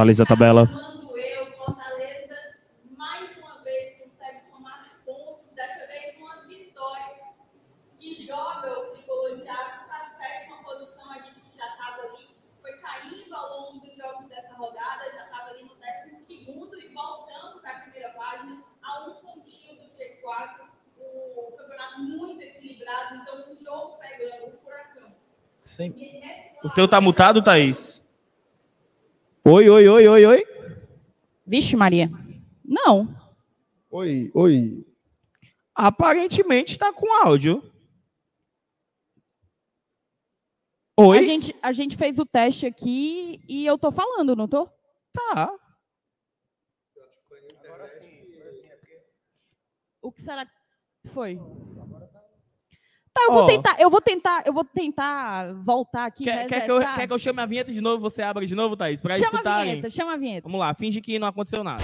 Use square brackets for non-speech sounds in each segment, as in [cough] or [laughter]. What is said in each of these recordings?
Atualiza a tabela. Mando eu, Fortaleza, mais uma vez consegue somar pontos, dessa vez uma vitória que joga o tricolor de aço para a sétima posição. A gente que já estava ali, foi caindo ao longo dos jogos dessa rodada, já estava ali no décimo segundo e voltamos à primeira página, a um pontinho do G4. O campeonato muito equilibrado, então um jogo pegando o furacão. Sim. E nesse O teu tá mutado, Thaís? Oi, oi, oi, oi, oi. Vixe, Maria. Não. Oi, oi. Aparentemente tá com áudio. Oi? A gente, a gente fez o teste aqui e eu tô falando, não tô? Tá. O que será que foi? Tá, eu vou Ó. tentar, eu vou tentar, eu vou tentar voltar aqui. Quer, quer que eu, resetar. quer que eu chame a vinheta de novo? Você abre de novo, Thaís? Pra Chama a escutarem. vinheta, chama a vinheta. Vamos lá, finge que não aconteceu nada.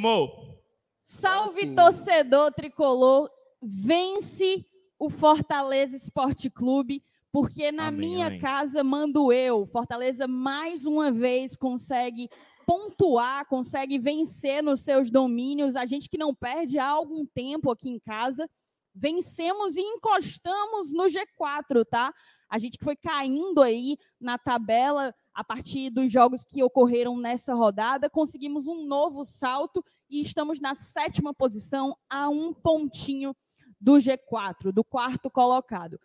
Vamos! Salve Assim. torcedor tricolor, vence o Fortaleza Esporte Clube, porque na Amém, minha amém. casa mando eu. Fortaleza mais uma vez consegue pontuar, consegue vencer nos seus domínios. A gente que não perde há algum tempo aqui em casa, vencemos e encostamos no G4, tá? A gente que foi caindo aí na tabela a partir dos jogos que ocorreram nessa rodada, conseguimos um novo salto e estamos na sétima posição, a um pontinho do G4, do quarto colocado.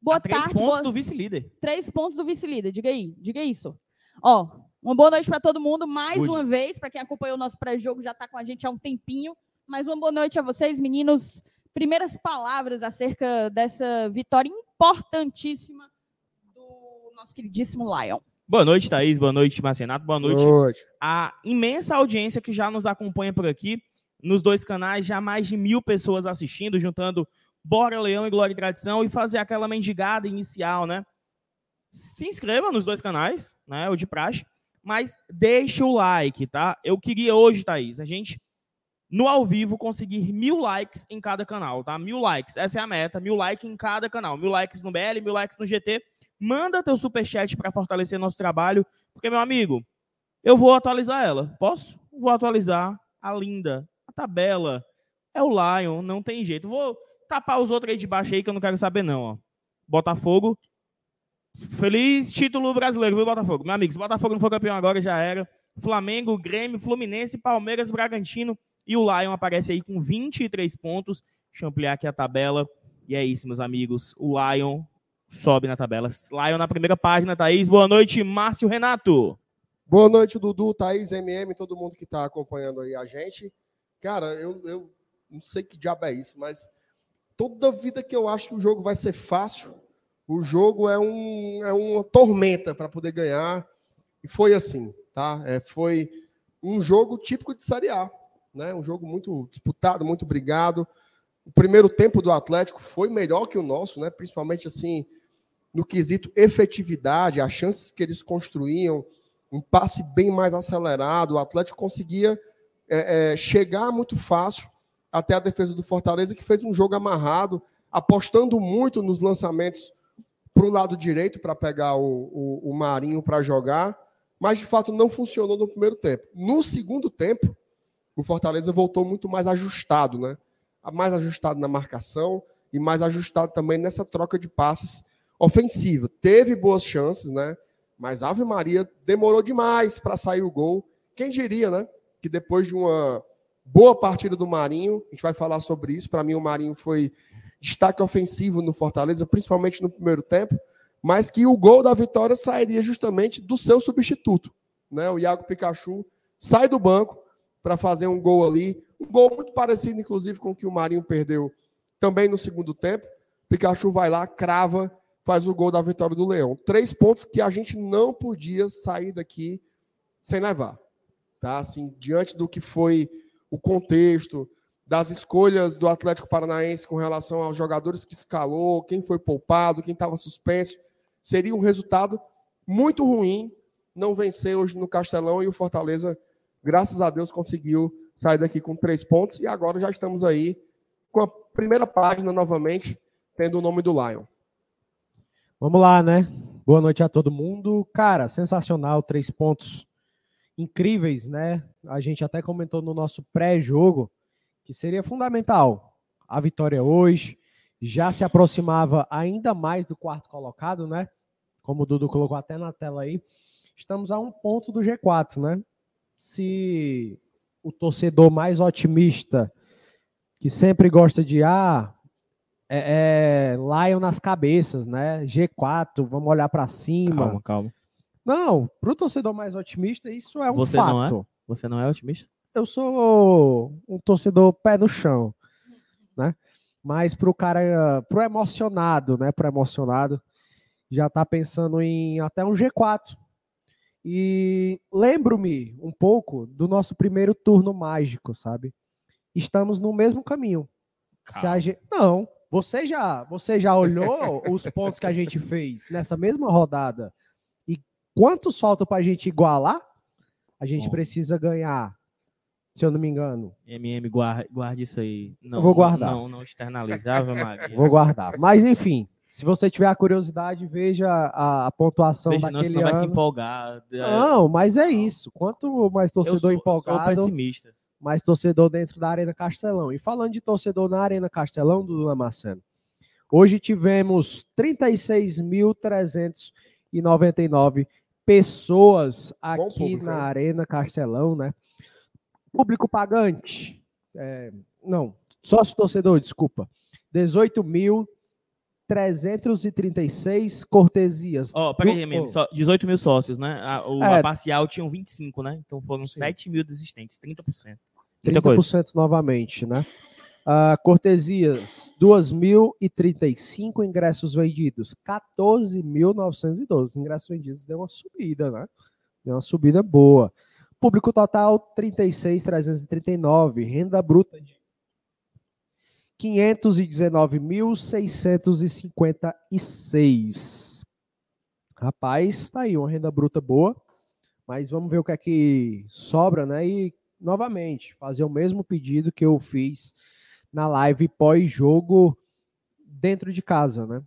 Boa A três tarde, pontos boa... do vice-líder. três pontos do vice-líder. Diga aí, diga isso. Ó, uma boa noite para todo mundo, mais uma vez, para quem acompanhou o nosso pré-jogo, já está com a gente há um tempinho. Mais uma boa noite a vocês, meninos. Primeiras palavras acerca dessa vitória importantíssima do nosso queridíssimo Lion. Boa noite, Thaís. Boa noite, Marcenato. Boa noite Noite. a imensa audiência que já nos acompanha por aqui, nos dois canais, já mais de mil pessoas assistindo, juntando Bora Leão e Glória e Tradição e fazer aquela mendigada inicial, né? Se inscreva nos dois canais, né? O de praxe, mas deixa o like, tá? Eu queria hoje, Thaís, a gente, no ao vivo, conseguir mil likes em cada canal, tá? Mil likes, essa é a meta, mil likes em cada canal. Mil likes no BL, mil likes no GT. Manda teu superchat para fortalecer nosso trabalho, porque, meu amigo, eu vou atualizar ela. Posso? Vou atualizar a linda, a tabela. É o Lion, não tem jeito. Vou tapar os outros aí de baixo aí que eu não quero saber, não. Ó. Botafogo. Feliz título brasileiro, viu, Botafogo? Meu amigo, se Botafogo não for campeão agora, já era. Flamengo, Grêmio, Fluminense, Palmeiras, Bragantino e o Lion aparece aí com 23 pontos. Deixa eu ampliar aqui a tabela. E é isso, meus amigos. O Lion sobe na tabela. Lion na primeira página, Thaís. Boa noite, Márcio Renato. Boa noite, Dudu, Thaís, MM, todo mundo que está acompanhando aí a gente. Cara, eu, eu não sei que diabo é isso, mas toda vida que eu acho que o jogo vai ser fácil, o jogo é, um, é uma tormenta para poder ganhar. E foi assim, tá? É, foi um jogo típico de Série A, né? Um jogo muito disputado, muito brigado. O primeiro tempo do Atlético foi melhor que o nosso, né? Principalmente assim no quesito efetividade, as chances que eles construíam, um passe bem mais acelerado. O Atlético conseguia é, é, chegar muito fácil até a defesa do Fortaleza, que fez um jogo amarrado, apostando muito nos lançamentos para o lado direito para pegar o, o, o Marinho para jogar, mas de fato não funcionou no primeiro tempo. No segundo tempo, o Fortaleza voltou muito mais ajustado, né? Mais ajustado na marcação e mais ajustado também nessa troca de passes ofensiva. Teve boas chances, né? Mas Ave Maria demorou demais para sair o gol. Quem diria, né? Que depois de uma boa partida do Marinho, a gente vai falar sobre isso. Para mim, o Marinho foi destaque ofensivo no Fortaleza, principalmente no primeiro tempo, mas que o gol da vitória sairia justamente do seu substituto, né? O Iago Pikachu sai do banco para fazer um gol ali, um gol muito parecido, inclusive, com o que o Marinho perdeu também no segundo tempo. Pikachu vai lá, crava, faz o gol da vitória do Leão. Três pontos que a gente não podia sair daqui sem levar. Tá? Assim, diante do que foi o contexto, das escolhas do Atlético Paranaense com relação aos jogadores que escalou, quem foi poupado, quem estava suspenso, seria um resultado muito ruim não vencer hoje no Castelão e o Fortaleza, graças a Deus, conseguiu sair daqui com três pontos e agora já estamos aí com a primeira página novamente, tendo o nome do Lion. Vamos lá, né? Boa noite a todo mundo. Cara, sensacional, três pontos incríveis, né? A gente até comentou no nosso pré-jogo que seria fundamental a vitória hoje. Já se aproximava ainda mais do quarto colocado, né? Como o Dudu colocou até na tela aí. Estamos a um ponto do G4, né? Se o torcedor mais otimista, que sempre gosta de ah, é, é Lion nas cabeças, né? G4, vamos olhar para cima. Calma, calma. Não, para o torcedor mais otimista, isso é um Você fato. não é? Você não é otimista? Eu sou um torcedor pé no chão, né? Mas para o cara, pro emocionado, né? Pro emocionado, já tá pensando em até um G4. E lembro-me um pouco do nosso primeiro turno mágico, sabe? Estamos no mesmo caminho. Se a. Não, você já, você já olhou [laughs] os pontos que a gente fez nessa mesma rodada e quantos faltam para a gente igualar? A gente Bom. precisa ganhar, se eu não me engano. MM, guarde, guarde isso aí. Não, vou guardar. Não, não externalizava, Maria. Vou guardar. Mas enfim, se você tiver a curiosidade, veja a, a pontuação Veja, não, daquele senão vai se ano. empolgar. É, Não, mas é isso. Quanto mais torcedor sou, sou empolgado, pessimista. mais torcedor dentro da Arena Castelão. E falando de torcedor na Arena Castelão, Dudu Damasceno, hoje tivemos 36.399 pessoas aqui público, na? Arena Castelão, né? Público pagante, é, não, sócio torcedor, desculpa, 18.336 cortesias. Ó, peraí, Do- MM, oh. só 18 mil sócios, né? A, o, É. a parcial tinham 25, né? Então foram Sim. 7 mil desistentes, 30%. Muita coisa. 30% novamente, né? Ah, cortesias, 2.035 ingressos vendidos, 14.912 ingressos vendidos, deu uma subida, né? Deu uma subida boa. Público total, 36.339, renda bruta de 519.656. Rapaz, tá aí, uma renda bruta boa, mas vamos ver o que é que sobra, né? E novamente, fazer o mesmo pedido que eu fiz na live pós-jogo dentro de casa, né?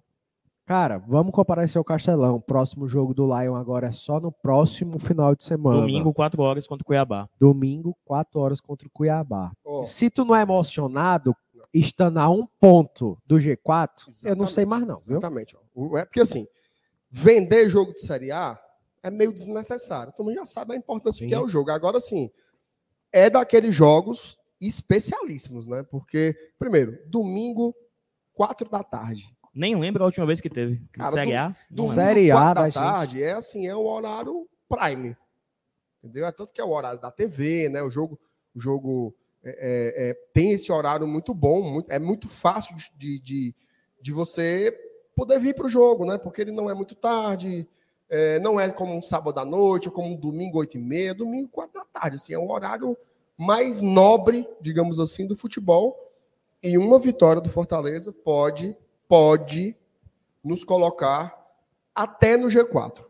Cara, vamos comparar esse ao Castelão. Próximo jogo do Lion agora é só no próximo final de semana. Domingo, 4 horas contra o Cuiabá. Domingo, 4 horas contra o Cuiabá. Ó, Se tu não é emocionado, estando a um ponto do G4, eu não sei mais não, viu? Exatamente. É porque assim, vender jogo de Série A é meio desnecessário. Todo mundo já sabe a importância Sim. que é o jogo. Agora, sim, é daqueles jogos especialíssimos, né? Porque, primeiro, domingo, quatro da tarde. Nem lembro a última vez que teve. Cara, Série do- A? Domingo. Série A da da gente. tarde é assim, é o horário prime. Entendeu? É tanto que é o horário da TV, né? O jogo, o jogo é, é, é, tem esse horário muito bom, muito- é muito fácil de, de, de você poder vir para o jogo, né? Porque ele não é muito tarde, é, não é como um sábado à noite, ou como um domingo, oito e meia, domingo, quatro da tarde. Assim, é o horário mais nobre, digamos assim, do futebol. E uma vitória do Fortaleza pode, pode nos colocar até no G4.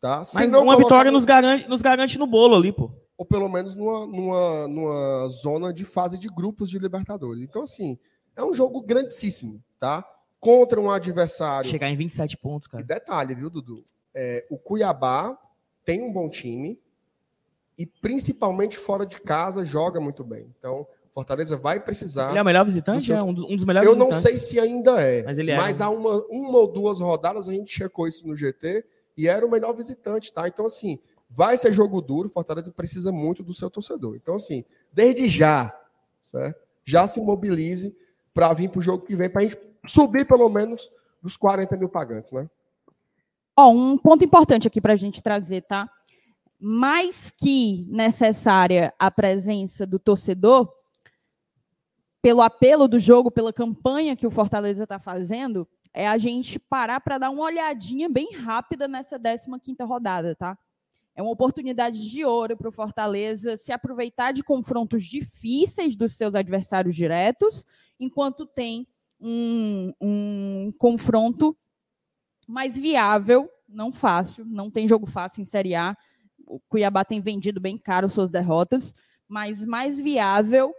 Tá? Se Mas uma colocar vitória no- nos garante, nos garante no bolo ali, pô. Ou pelo menos numa, numa, numa zona de fase de grupos de Libertadores. Então, assim, é um jogo grandíssimo, tá? Contra um adversário. Chegar em 27 pontos, E cara. detalhe, viu, Dudu? É, o Cuiabá tem um bom time e, principalmente fora de casa, joga muito bem. Então, Fortaleza vai precisar. Ele é o melhor visitante? É um dos, um dos melhores Eu não sei se ainda é, Mas ele é, mas né? há uma, uma ou duas rodadas a gente checou isso no GT e era o melhor visitante, tá? Então, assim, vai ser jogo duro, Fortaleza precisa muito do seu torcedor. Então, assim, desde já, certo? já se mobilize para vir para o jogo que vem, para a gente subir pelo menos dos 40 mil pagantes, né? Ó, um ponto importante aqui para a gente trazer, tá? Mais que necessária a presença do torcedor, pelo apelo do jogo, pela campanha que o Fortaleza está fazendo, é a gente parar para dar uma olhadinha bem rápida nessa 15ª rodada, tá? É uma oportunidade de ouro para o Fortaleza se aproveitar de confrontos difíceis dos seus adversários diretos, enquanto tem um, um confronto mais viável, não fácil, não tem jogo fácil em Série A. O Cuiabá tem vendido bem caro suas derrotas, mas mais viável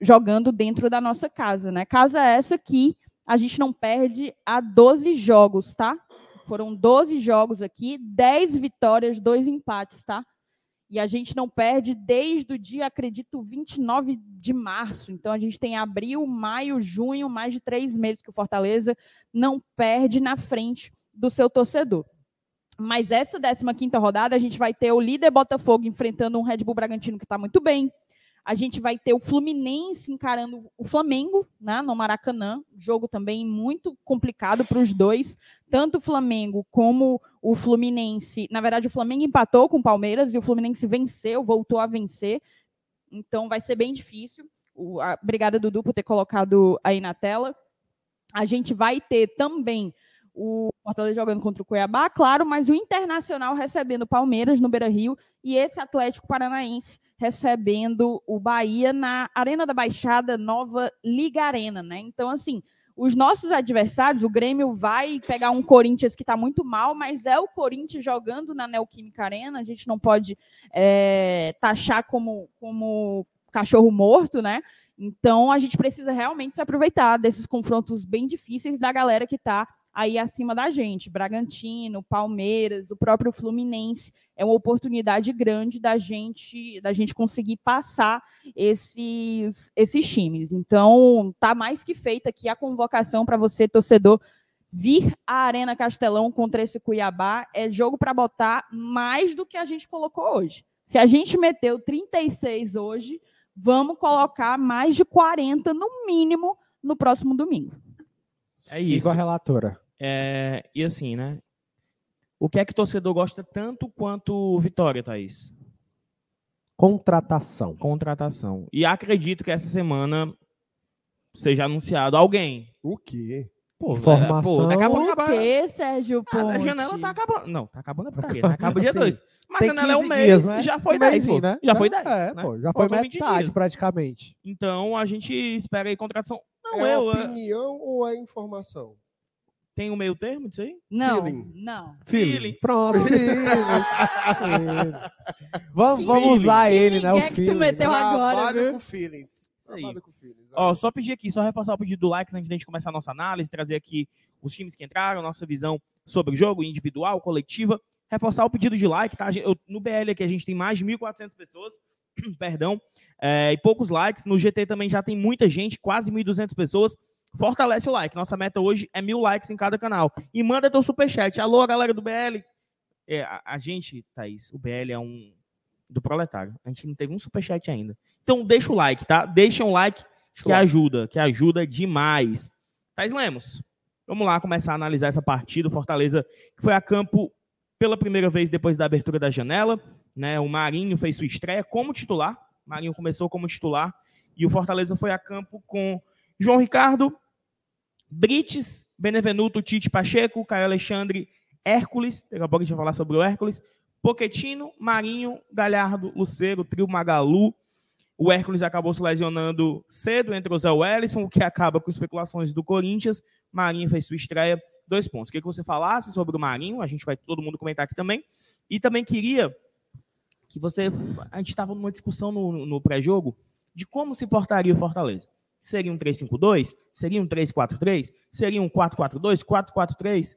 jogando dentro da nossa casa, né? Casa essa que a gente não perde há 12 jogos, tá? Foram 12 jogos aqui, 10 vitórias, 2 empates, tá? E a gente não perde desde o dia, acredito, 29 de março. Então a gente tem abril, maio, junho, mais de três meses que o Fortaleza não perde na frente do seu torcedor. Mas essa 15 rodada, a gente vai ter o líder Botafogo enfrentando um Red Bull Bragantino que está muito bem. A gente vai ter o Fluminense encarando o Flamengo né, no Maracanã. Jogo também muito complicado para os dois. Tanto o Flamengo como o Fluminense. Na verdade, o Flamengo empatou com o Palmeiras e o Fluminense venceu, voltou a vencer. Então vai ser bem difícil. O, a, obrigada, Dudu, por ter colocado aí na tela. A gente vai ter também o Fortaleza jogando contra o Cuiabá, claro, mas o Internacional recebendo o Palmeiras no Beira Rio e esse Atlético Paranaense recebendo o Bahia na Arena da Baixada Nova Liga Arena, né? Então, assim, os nossos adversários, o Grêmio vai pegar um Corinthians que está muito mal, mas é o Corinthians jogando na Neoquímica Arena, a gente não pode é, taxar como, como cachorro morto, né? Então a gente precisa realmente se aproveitar desses confrontos bem difíceis da galera que está aí acima da gente. Bragantino, Palmeiras, o próprio Fluminense. É uma oportunidade grande da gente da gente conseguir passar esses, esses times. Então, tá mais que feita aqui a convocação para você, torcedor, vir à Arena Castelão contra esse Cuiabá. É jogo para botar mais do que a gente colocou hoje. Se a gente meteu 36 hoje, vamos colocar mais de 40 no mínimo no próximo domingo. É Sigo isso. a relatora. É, e assim, né? O que é que o torcedor gosta tanto quanto Vitória, Thaís? Contratação. Contratação. E acredito que essa semana seja anunciado alguém. O quê? Pô, Informação. Pô, daqui a pouco o quê, Sérgio Ponte? Ah, a janela tá acabando. Não, tá acabando a putaria. Tá acaba dia 2. Mas a janela é um mês, dias, né? já foi 10, né? Já foi 10. É, né? pô, já foi metade, praticamente. Então, a gente espera aí contratação. Não, é. É opinião é... ou é informação? Tem um meio termo disso aí? Não, Feeling. não. Feeling. Feeling. Pronto. [laughs] vamos, vamos usar ele, né? O que tu meteu agora, Trabalho viu? com feelings. Isso aí. Com feelings. Ó, só pedir aqui, só reforçar o pedido do like antes da gente começar a nossa análise, trazer aqui os times que entraram, nossa visão sobre o jogo, individual, coletiva. Reforçar o pedido de like, tá? Eu, no BL aqui a gente tem mais de 1.400 pessoas, [clears throat] perdão, é, e poucos likes. No GT também já tem muita gente, quase 1.200 pessoas fortalece o like. Nossa meta hoje é mil likes em cada canal. E manda teu superchat. Alô, galera do BL. É, a, a, gente, Thaís, o BL é um do proletário. A gente não teve um superchat ainda. Então deixa o like, tá? Deixa um like que ajuda, que ajuda demais. Thaís Lemos, vamos lá começar a analisar essa partida. Fortaleza que foi a campo pela primeira vez depois da abertura da janela. Né? O Marinho fez sua estreia como titular. O Marinho começou como titular. E o Fortaleza foi a campo com João Ricardo, Brites, Benevenuto, Tite Pacheco, Caio Alexandre, Hércules, daqui a pouco a gente vai falar sobre o Hércules, Poquetino, Marinho, Galhardo, Luceiro, Trio Magalu. O Hércules acabou se lesionando cedo, entre o Zé Wellison, o que acaba com especulações do Corinthians. Marinho fez sua estreia, dois pontos. Queria que você falasse sobre o Marinho, a gente vai todo mundo comentar aqui também. E também queria que você. A gente estava numa discussão no, no pré-jogo de como se portaria o Fortaleza. Seria um 3-5-2? Seria um 3-4-3? Seria um 4-4-2? 4-4-3?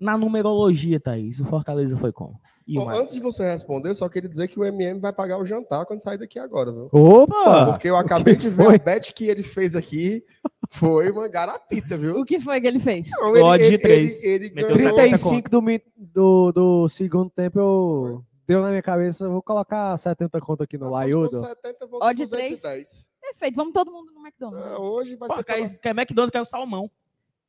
Na numerologia, Thaís, o Fortaleza foi como? Bom, antes de você responder, só queria dizer que o MM vai pagar o jantar quando sair daqui agora, viu? Opa! Porque eu acabei de ver foi? a bet que ele fez aqui. Foi uma garapita, viu? O que foi que ele fez? Não, ele, ele, de 3. Ele, ele ganhou... 35 do, do, do segundo tempo eu... Deu na minha cabeça, vou colocar 70 conto aqui no Laiudo. 70, vou Odd 210. Perfeito, vamos todo mundo no McDonald's. É, hoje vai Pô, ser. Cai, cai McDonald's, cai o salmão.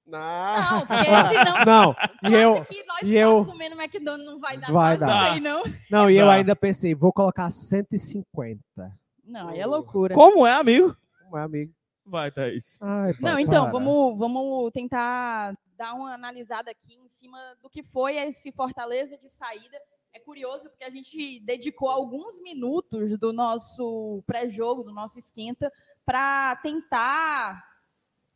Não, não porque [laughs] senão. [laughs] Não, e eu. Que nós e eu comendo McDonald's não vai dar vai dar. Aí, não. Não, e eu ainda pensei, vou colocar 150. Não, aí é loucura. Como é, amigo? Como é, amigo? Vai, Thaís. Ai, não, então, vamos, vamos tentar dar uma analisada aqui em cima do que foi esse Fortaleza de saída é curioso porque a gente dedicou alguns minutos do nosso pré-jogo, do nosso esquenta, para tentar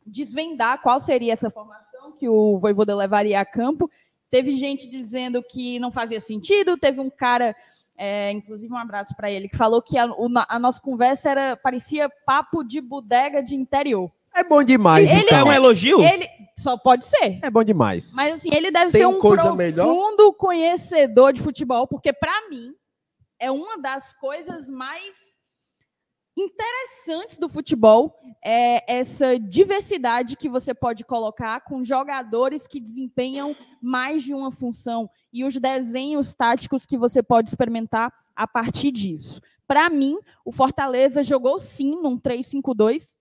desvendar qual seria essa formação que o Voivoda levaria a campo. Teve gente dizendo que não fazia sentido, teve um cara, é, inclusive um abraço para ele, que falou que a, a, nossa conversa era parecia papo de bodega de interior. É bom demais. Ele, então. É um elogio? Ele só pode ser. É bom demais. Mas assim, ele deve Tem ser um profundo melhor? conhecedor de futebol, porque para mim é uma das coisas mais interessantes do futebol é essa diversidade que você pode colocar com jogadores que desempenham mais de uma função e os desenhos táticos que você pode experimentar a partir disso. Para mim, o Fortaleza jogou sim num 3-5-2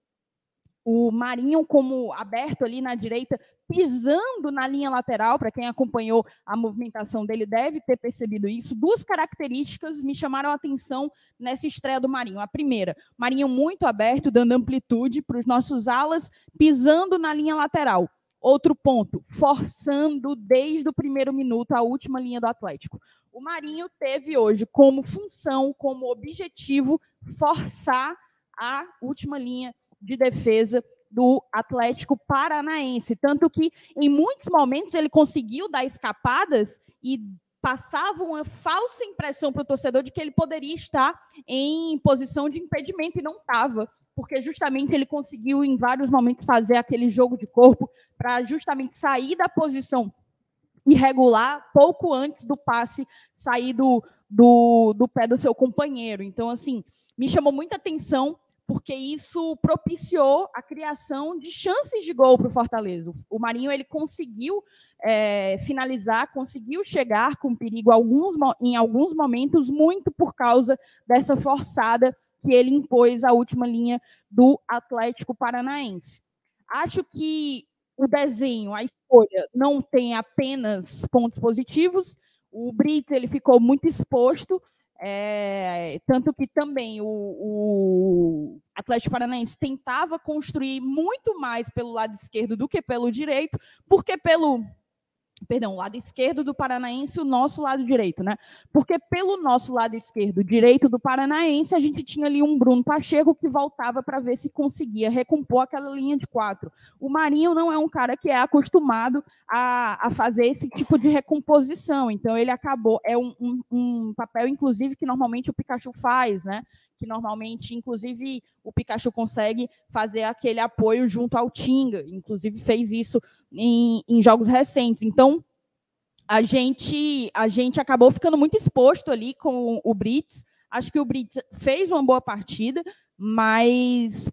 o Marinho como aberto ali na direita, pisando na linha lateral, para quem acompanhou a movimentação dele deve ter percebido isso. Duas características me chamaram a atenção nessa estreia do Marinho. A primeira, Marinho muito aberto, dando amplitude para os nossos alas, pisando na linha lateral. Outro ponto, forçando desde o primeiro minuto a última linha do Atlético. O Marinho teve hoje como função, como objetivo, forçar a última linha de defesa do Atlético Paranaense. Tanto que, em muitos momentos, ele conseguiu dar escapadas e passava uma falsa impressão para o torcedor de que ele poderia estar em posição de impedimento e não estava, porque justamente ele conseguiu, em vários momentos, fazer aquele jogo de corpo para justamente sair da posição irregular pouco antes do passe sair do, do, do pé do seu companheiro. Então, assim, me chamou muita atenção porque isso propiciou a criação de chances de gol para o Fortaleza. O Marinho ele conseguiu é, finalizar, conseguiu chegar com perigo alguns, em alguns momentos, muito por causa dessa forçada que ele impôs à última linha do Atlético Paranaense. Acho que o desenho, a escolha, não tem apenas pontos positivos. O Brito ele ficou muito exposto, é, tanto que também o, o, Atlético Paranaense tentava construir muito mais pelo lado esquerdo do que pelo direito, porque pelo perdão, o lado esquerdo do Paranaense, o nosso lado direito, né? Porque pelo nosso lado esquerdo, direito do Paranaense, a gente tinha ali um Bruno Pacheco que voltava para ver se conseguia recompor aquela linha de quatro. O Marinho não é um cara que é acostumado a, a fazer esse tipo de recomposição, então ele acabou, é um, um, um papel, inclusive, que normalmente o Pikachu faz, né? que normalmente, inclusive, o Pikachu consegue fazer aquele apoio junto ao Tinga, inclusive fez isso em, em jogos recentes. Então, a gente, a gente acabou ficando muito exposto ali com o Brits. Acho que o Brits fez uma boa partida, mas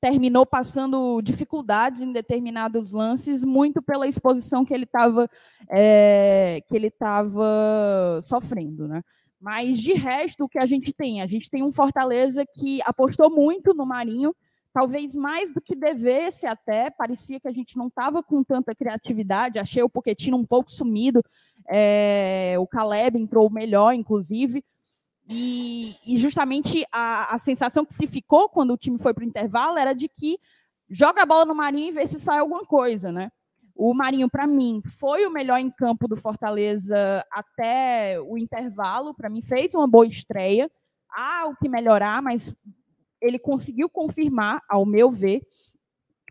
terminou passando dificuldades em determinados lances, muito pela exposição que ele estava é, que ele estava sofrendo, né? Mas de resto, o que a gente tem? A gente tem um Fortaleza que apostou muito no Marinho, talvez mais do que devesse até. Parecia que a gente não estava com tanta criatividade. Achei o Poquetino um pouco sumido. É, o Caleb entrou melhor, inclusive. E, e justamente a, a, sensação que se ficou quando o time foi para o intervalo era de que joga a bola no Marinho e vê se sai alguma coisa, né? O Marinho, para mim, foi o melhor em campo do Fortaleza até o intervalo. Para mim, fez uma boa estreia. Há o que melhorar, mas ele conseguiu confirmar, ao meu ver,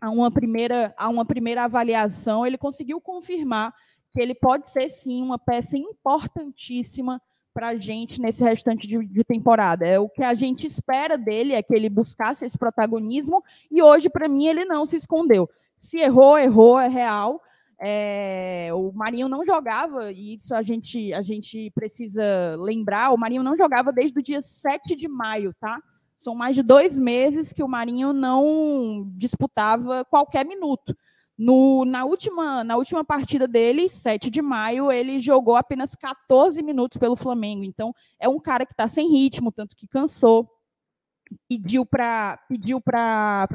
a uma primeira, a uma primeira avaliação, ele conseguiu confirmar que ele pode ser, sim, uma peça importantíssima para a gente nesse restante de, de, temporada. É o que a gente espera dele, é que ele buscasse esse protagonismo, e hoje, para mim, ele não se escondeu. Se errou, errou, é real. É, o Marinho não jogava, e isso a gente, a gente precisa lembrar, o Marinho não jogava desde o dia 7 de maio, tá? São mais de dois meses que o Marinho não disputava qualquer minuto. No, na, última, na última partida dele, 7 de maio, ele jogou apenas 14 minutos pelo Flamengo. Então, é um cara que está sem ritmo, tanto que cansou, pediu para pediu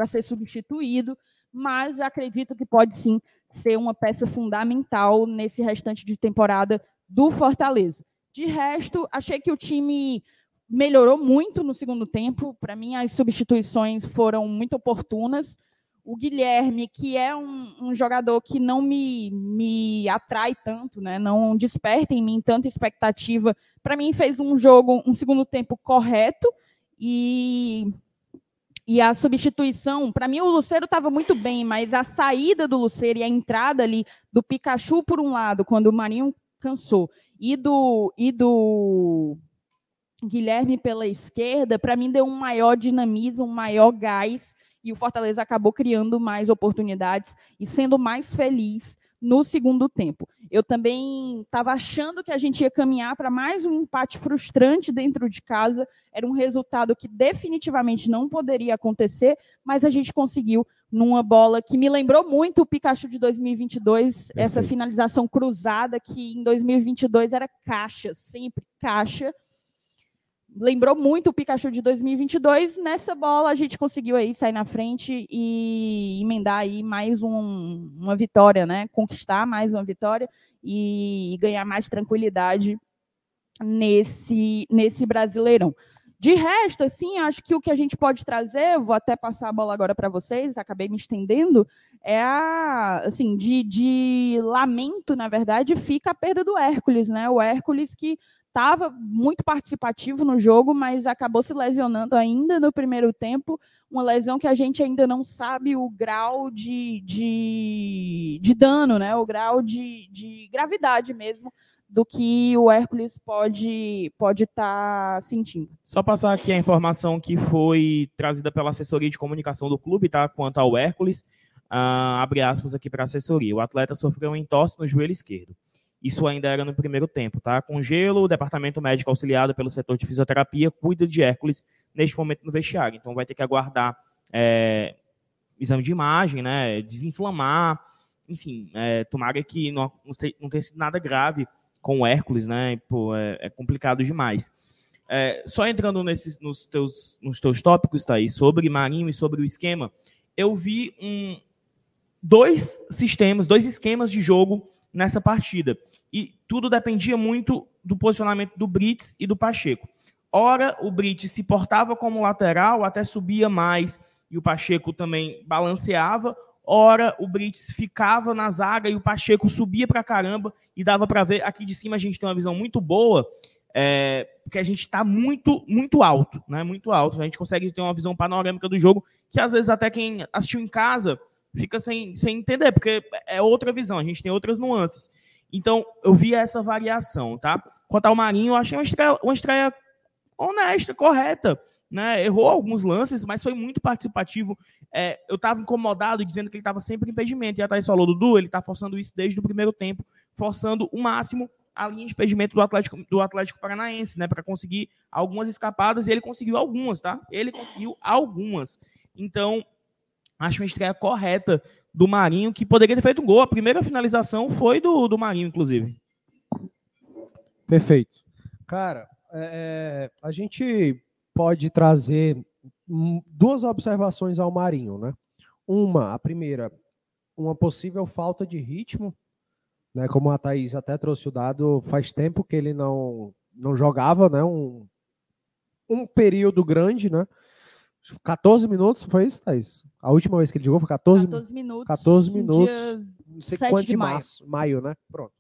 ser substituído mas acredito que pode sim ser uma peça fundamental nesse restante de temporada do Fortaleza. De resto, achei que o time melhorou muito no segundo tempo. Para mim, as substituições foram muito oportunas. o Guilherme, que é um, um, jogador que não me, me atrai tanto, né? não desperta em mim tanta expectativa, para mim fez um jogo, um segundo tempo correto, e, e a substituição, para mim o Luceiro estava muito bem, mas a saída do Luceiro e a entrada ali do Pikachu por um lado, quando o Marinho cansou, e do, e do Guilherme pela esquerda, para mim deu um maior dinamismo, um maior gás, e o Fortaleza acabou criando mais oportunidades e sendo mais feliz no segundo tempo. Eu também estava achando que a gente ia caminhar para mais um empate frustrante dentro de casa. Era um resultado que definitivamente não poderia acontecer, mas a gente conseguiu numa bola que me lembrou muito o Pikachu de 2022, Perfeito. essa finalização cruzada que em 2022 era caixa, sempre caixa lembrou muito o Pikachu de 2022. Nessa bola a gente conseguiu aí sair na frente e emendar aí mais um, uma vitória, né? Conquistar mais uma vitória e, ganhar mais tranquilidade nesse nesse Brasileirão. De resto, assim, acho que o que a gente pode trazer, vou até passar a bola agora para vocês, acabei me estendendo, é a, assim, de, de lamento, na verdade, fica a perda do Hércules, né? O Hércules que estava muito participativo no jogo, mas acabou se lesionando ainda no primeiro tempo. Uma lesão que a gente ainda não sabe o grau de, de, de dano, né? o grau de, de gravidade mesmo do que o Hércules pode pode estar tá sentindo. Só passar aqui a informação que foi trazida pela assessoria de comunicação do clube, tá? Quanto ao Hércules, uh, abre aspas aqui para a assessoria. O atleta sofreu um entorse no joelho esquerdo. Isso ainda era no primeiro tempo, tá? Com gelo, o departamento médico auxiliado pelo setor de fisioterapia cuida de Hércules neste momento no vestiário. Então vai ter que aguardar é, exame de imagem, né? Desinflamar, enfim, é, tomara que não, não, tenha sido nada grave com o Hércules, né? Pô, é, é complicado demais. É, só entrando nesses, nos, teus, nos teus tópicos, aí, sobre Marinho e sobre o esquema, eu vi um, dois sistemas, dois esquemas de jogo nessa partida e tudo dependia muito do posicionamento do Brits e do Pacheco. Ora, o Brits se portava como lateral, até subia mais, e o Pacheco também balanceava. Ora, o Brits ficava na zaga e o Pacheco subia para caramba e dava para ver. Aqui de cima a gente tem uma visão muito boa, é, porque a gente está muito, muito alto, né? Muito alto. A gente consegue ter uma visão panorâmica do jogo que às vezes até quem assistiu em casa fica sem, sem entender, porque é outra visão, a gente tem outras nuances. Então, eu vi essa variação, tá? Quanto ao Marinho, eu achei uma estreia, uma estreia honesta, correta. Né? Errou alguns lances, mas foi muito participativo. É, eu estava incomodado dizendo que ele estava sempre em impedimento. E a Thaís falou, Dudu, ele está forçando isso desde o primeiro tempo, forçando o máximo a linha de impedimento do Atlético, do Atlético Paranaense, né? Para conseguir algumas escapadas, e ele conseguiu algumas, tá? Ele conseguiu algumas. Então, acho uma estreia correta do Marinho, que poderia ter feito um gol. A primeira finalização foi do, do Marinho, inclusive. Perfeito. Cara, é, é a gente pode trazer duas observações ao Marinho, né? Uma, a primeira, uma possível falta de ritmo, né? Como a Thaís até trouxe o dado, faz tempo que ele não, não jogava, né? Um, um período grande, né? 14 minutos, foi isso, Thaís? A última vez que ele jogou foi 14, 14 minutos. 14 minutos. Não sei quanto de, março, maio. maio, né? Pronto.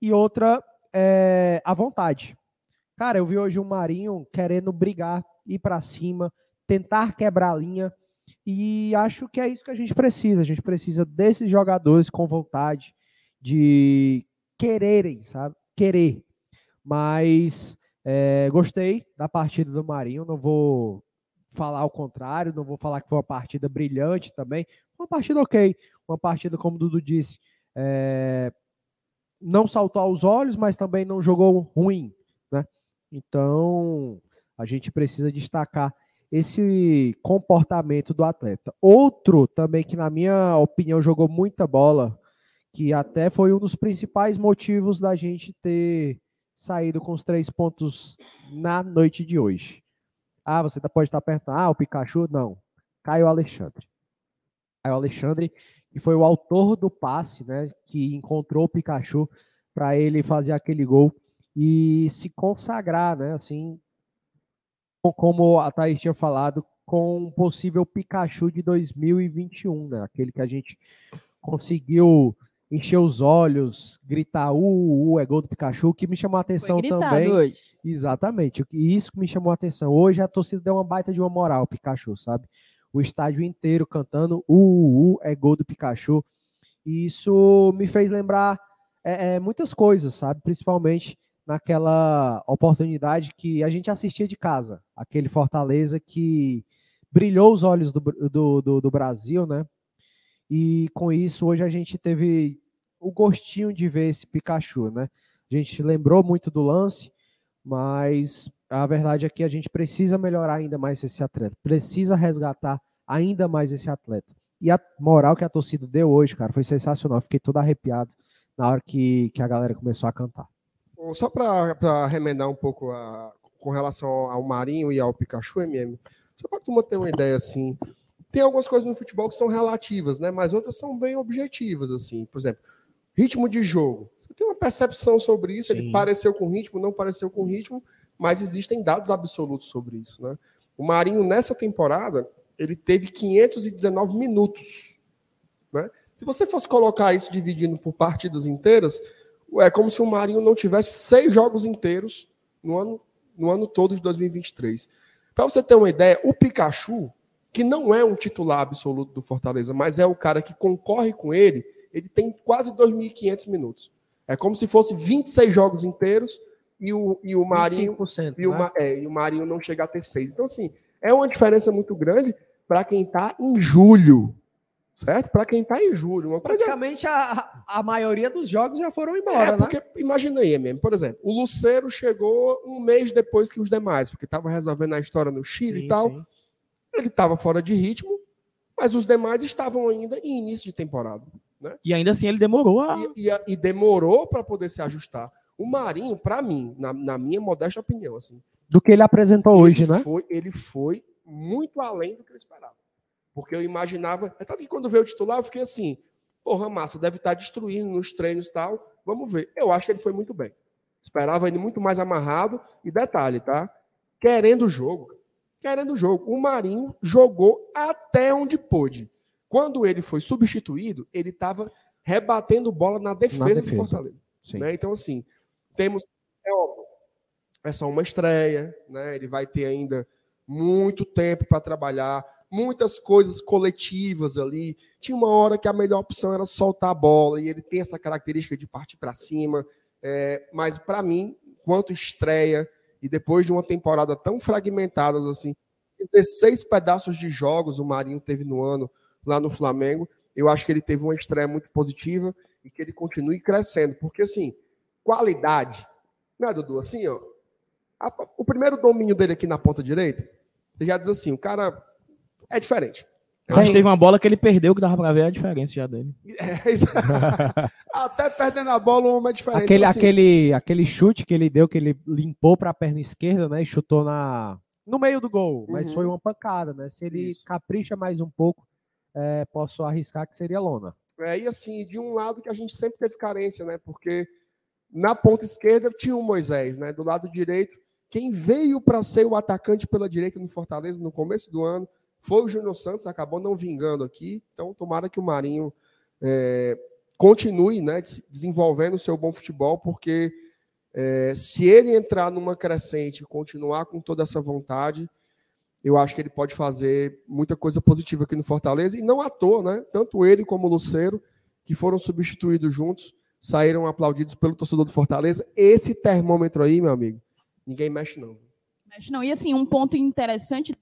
E outra, é, a vontade. Cara, eu vi hoje o Marinho querendo brigar, ir para cima, tentar quebrar a linha. E acho que é isso que a gente precisa. A gente precisa desses jogadores com vontade de quererem, sabe? Querer. Mas é, gostei da partida do Marinho. Não vou falar o contrário, não vou falar que foi uma partida brilhante também. Uma partida ok, uma partida, como o Dudu disse, é, não saltou aos olhos, mas também não jogou ruim, né? Então, a gente precisa destacar esse comportamento do atleta. Outro também que, na minha opinião, jogou muita bola, que até foi um dos principais motivos da gente ter saído com os três pontos na noite de hoje. Ah, você tá, pode estar perguntando, ah, o Pikachu? Não. Caio Alexandre. Caio Alexandre, que foi o autor do passe, né? Que encontrou o Pikachu para ele fazer aquele gol e se consagrar, né? Assim, como a Thaís tinha falado, com um possível Pikachu de 2021, né? Aquele que a gente conseguiu encher os olhos, gritar, uh, uh, é gol do Pikachu, o que me chamou a atenção também. Hoje. Exatamente, e isso que me chamou a atenção. Hoje a torcida deu uma baita de uma moral, Pikachu, sabe? O estádio inteiro cantando, uh, uh, uh é gol do Pikachu. E isso me fez lembrar é, é, muitas coisas, sabe? Principalmente naquela oportunidade que a gente assistia de casa, aquele Fortaleza que brilhou os olhos do, do, do, do Brasil, né? E com isso, hoje a gente teve o gostinho de ver esse Pikachu, né? A gente lembrou muito do lance, mas a verdade é que a gente precisa melhorar ainda mais esse atleta, precisa resgatar ainda mais esse atleta. E a moral que a torcida deu hoje, cara, foi sensacional. Fiquei todo arrepiado na hora que, que a galera começou a cantar. Só para remendar um pouco a, com relação ao Marinho e ao Pikachu, MM, só para a turma ter uma ideia assim, tem algumas coisas no futebol que são relativas, né? Mas outras são bem objetivas, assim. Por exemplo, ritmo de jogo. Você tem uma percepção sobre isso, Sim. ele pareceu com ritmo, não pareceu com ritmo, mas existem dados absolutos sobre isso, né? O Marinho, nessa temporada, ele teve 519 minutos, né? Se você fosse colocar isso dividindo por partidas inteiras, é como se o Marinho não tivesse seis jogos inteiros no ano, no ano todo de 2023. Para você ter uma ideia, o Pikachu, que não é um titular absoluto do Fortaleza, mas é o cara que concorre com ele, ele tem quase 2.500 minutos. É como se fosse 26 jogos inteiros e o, e o Marinho e, o, né? é, e o Marinho não chega a ter seis. Então, assim, é uma diferença muito grande para quem está em julho. Certo? Para quem está em julho. Uma coisa... Praticamente a, a maioria dos jogos já foram embora. É, né? porque imagina aí mesmo. Por exemplo, o Luceiro chegou um mês depois que os demais, porque estava resolvendo a história no Chile sim, e tal. Sim. Ele estava fora de ritmo, mas os demais estavam ainda em início de temporada. Né? E ainda assim ele demorou a. E, e, e demorou para poder se ajustar. O Marinho, para mim, na, na, minha modesta opinião, assim. Do que ele apresentou hoje, né? Foi, ele foi muito além do que eu esperava. Porque eu imaginava. É tanto que quando veio o titular, eu fiquei assim: porra, massa, deve estar tá destruindo nos treinos e tal. Vamos ver. Eu acho que ele foi muito bem. Esperava ele muito mais amarrado. E detalhe, tá? Querendo o jogo querendo o jogo. O Marinho jogou até onde pôde. Quando ele foi substituído, ele estava rebatendo bola na defesa, na defesa. do Fortaleza. Né? Então, assim, temos. É óbvio, é só uma estreia, né? Ele vai ter ainda muito tempo para trabalhar, muitas coisas coletivas ali. Tinha uma hora que a melhor opção era soltar a bola, e ele tem essa característica de partir para cima. É, mas, para mim, quanto estreia, e depois de uma temporada tão fragmentada assim, 16 pedaços de jogos o Marinho teve no ano lá no Flamengo, eu acho que ele teve uma estreia muito positiva e que ele continue crescendo, porque assim, qualidade, né, Dudu? Assim, ó, a, o primeiro domínio dele aqui na ponta direita, você já diz assim, o cara é diferente. Mas teve uma bola que ele perdeu que dava para ver a diferença já dele. [laughs] É, [laughs] Até perdendo a bola, o homem é diferente. Aquele, assim. aquele, aquele chute que ele deu, que ele limpou para a perna esquerda, né? E chutou na, no meio do gol. Mas uhum. foi uma pancada, né? Se ele Isso. capricha mais um pouco, é, posso arriscar que seria lona. É, e assim, de um lado que a gente sempre teve carência, né? Porque na ponta esquerda tinha o Moisés, né? Do lado direito, quem veio para ser o atacante pela direita no Fortaleza no começo do ano foi o Júnior Santos, acabou não vingando aqui. Então, tomara que o Marinho é, continue né, desenvolvendo o seu bom futebol, porque é, se ele entrar numa crescente e continuar com toda essa vontade, eu acho que ele pode fazer muita coisa positiva aqui no Fortaleza. E não à toa, né? Tanto ele como o Luceiro, que foram substituídos juntos, saíram aplaudidos pelo torcedor do Fortaleza. Esse termômetro aí, meu amigo, ninguém mexe não. Mexe não. E assim, um ponto interessante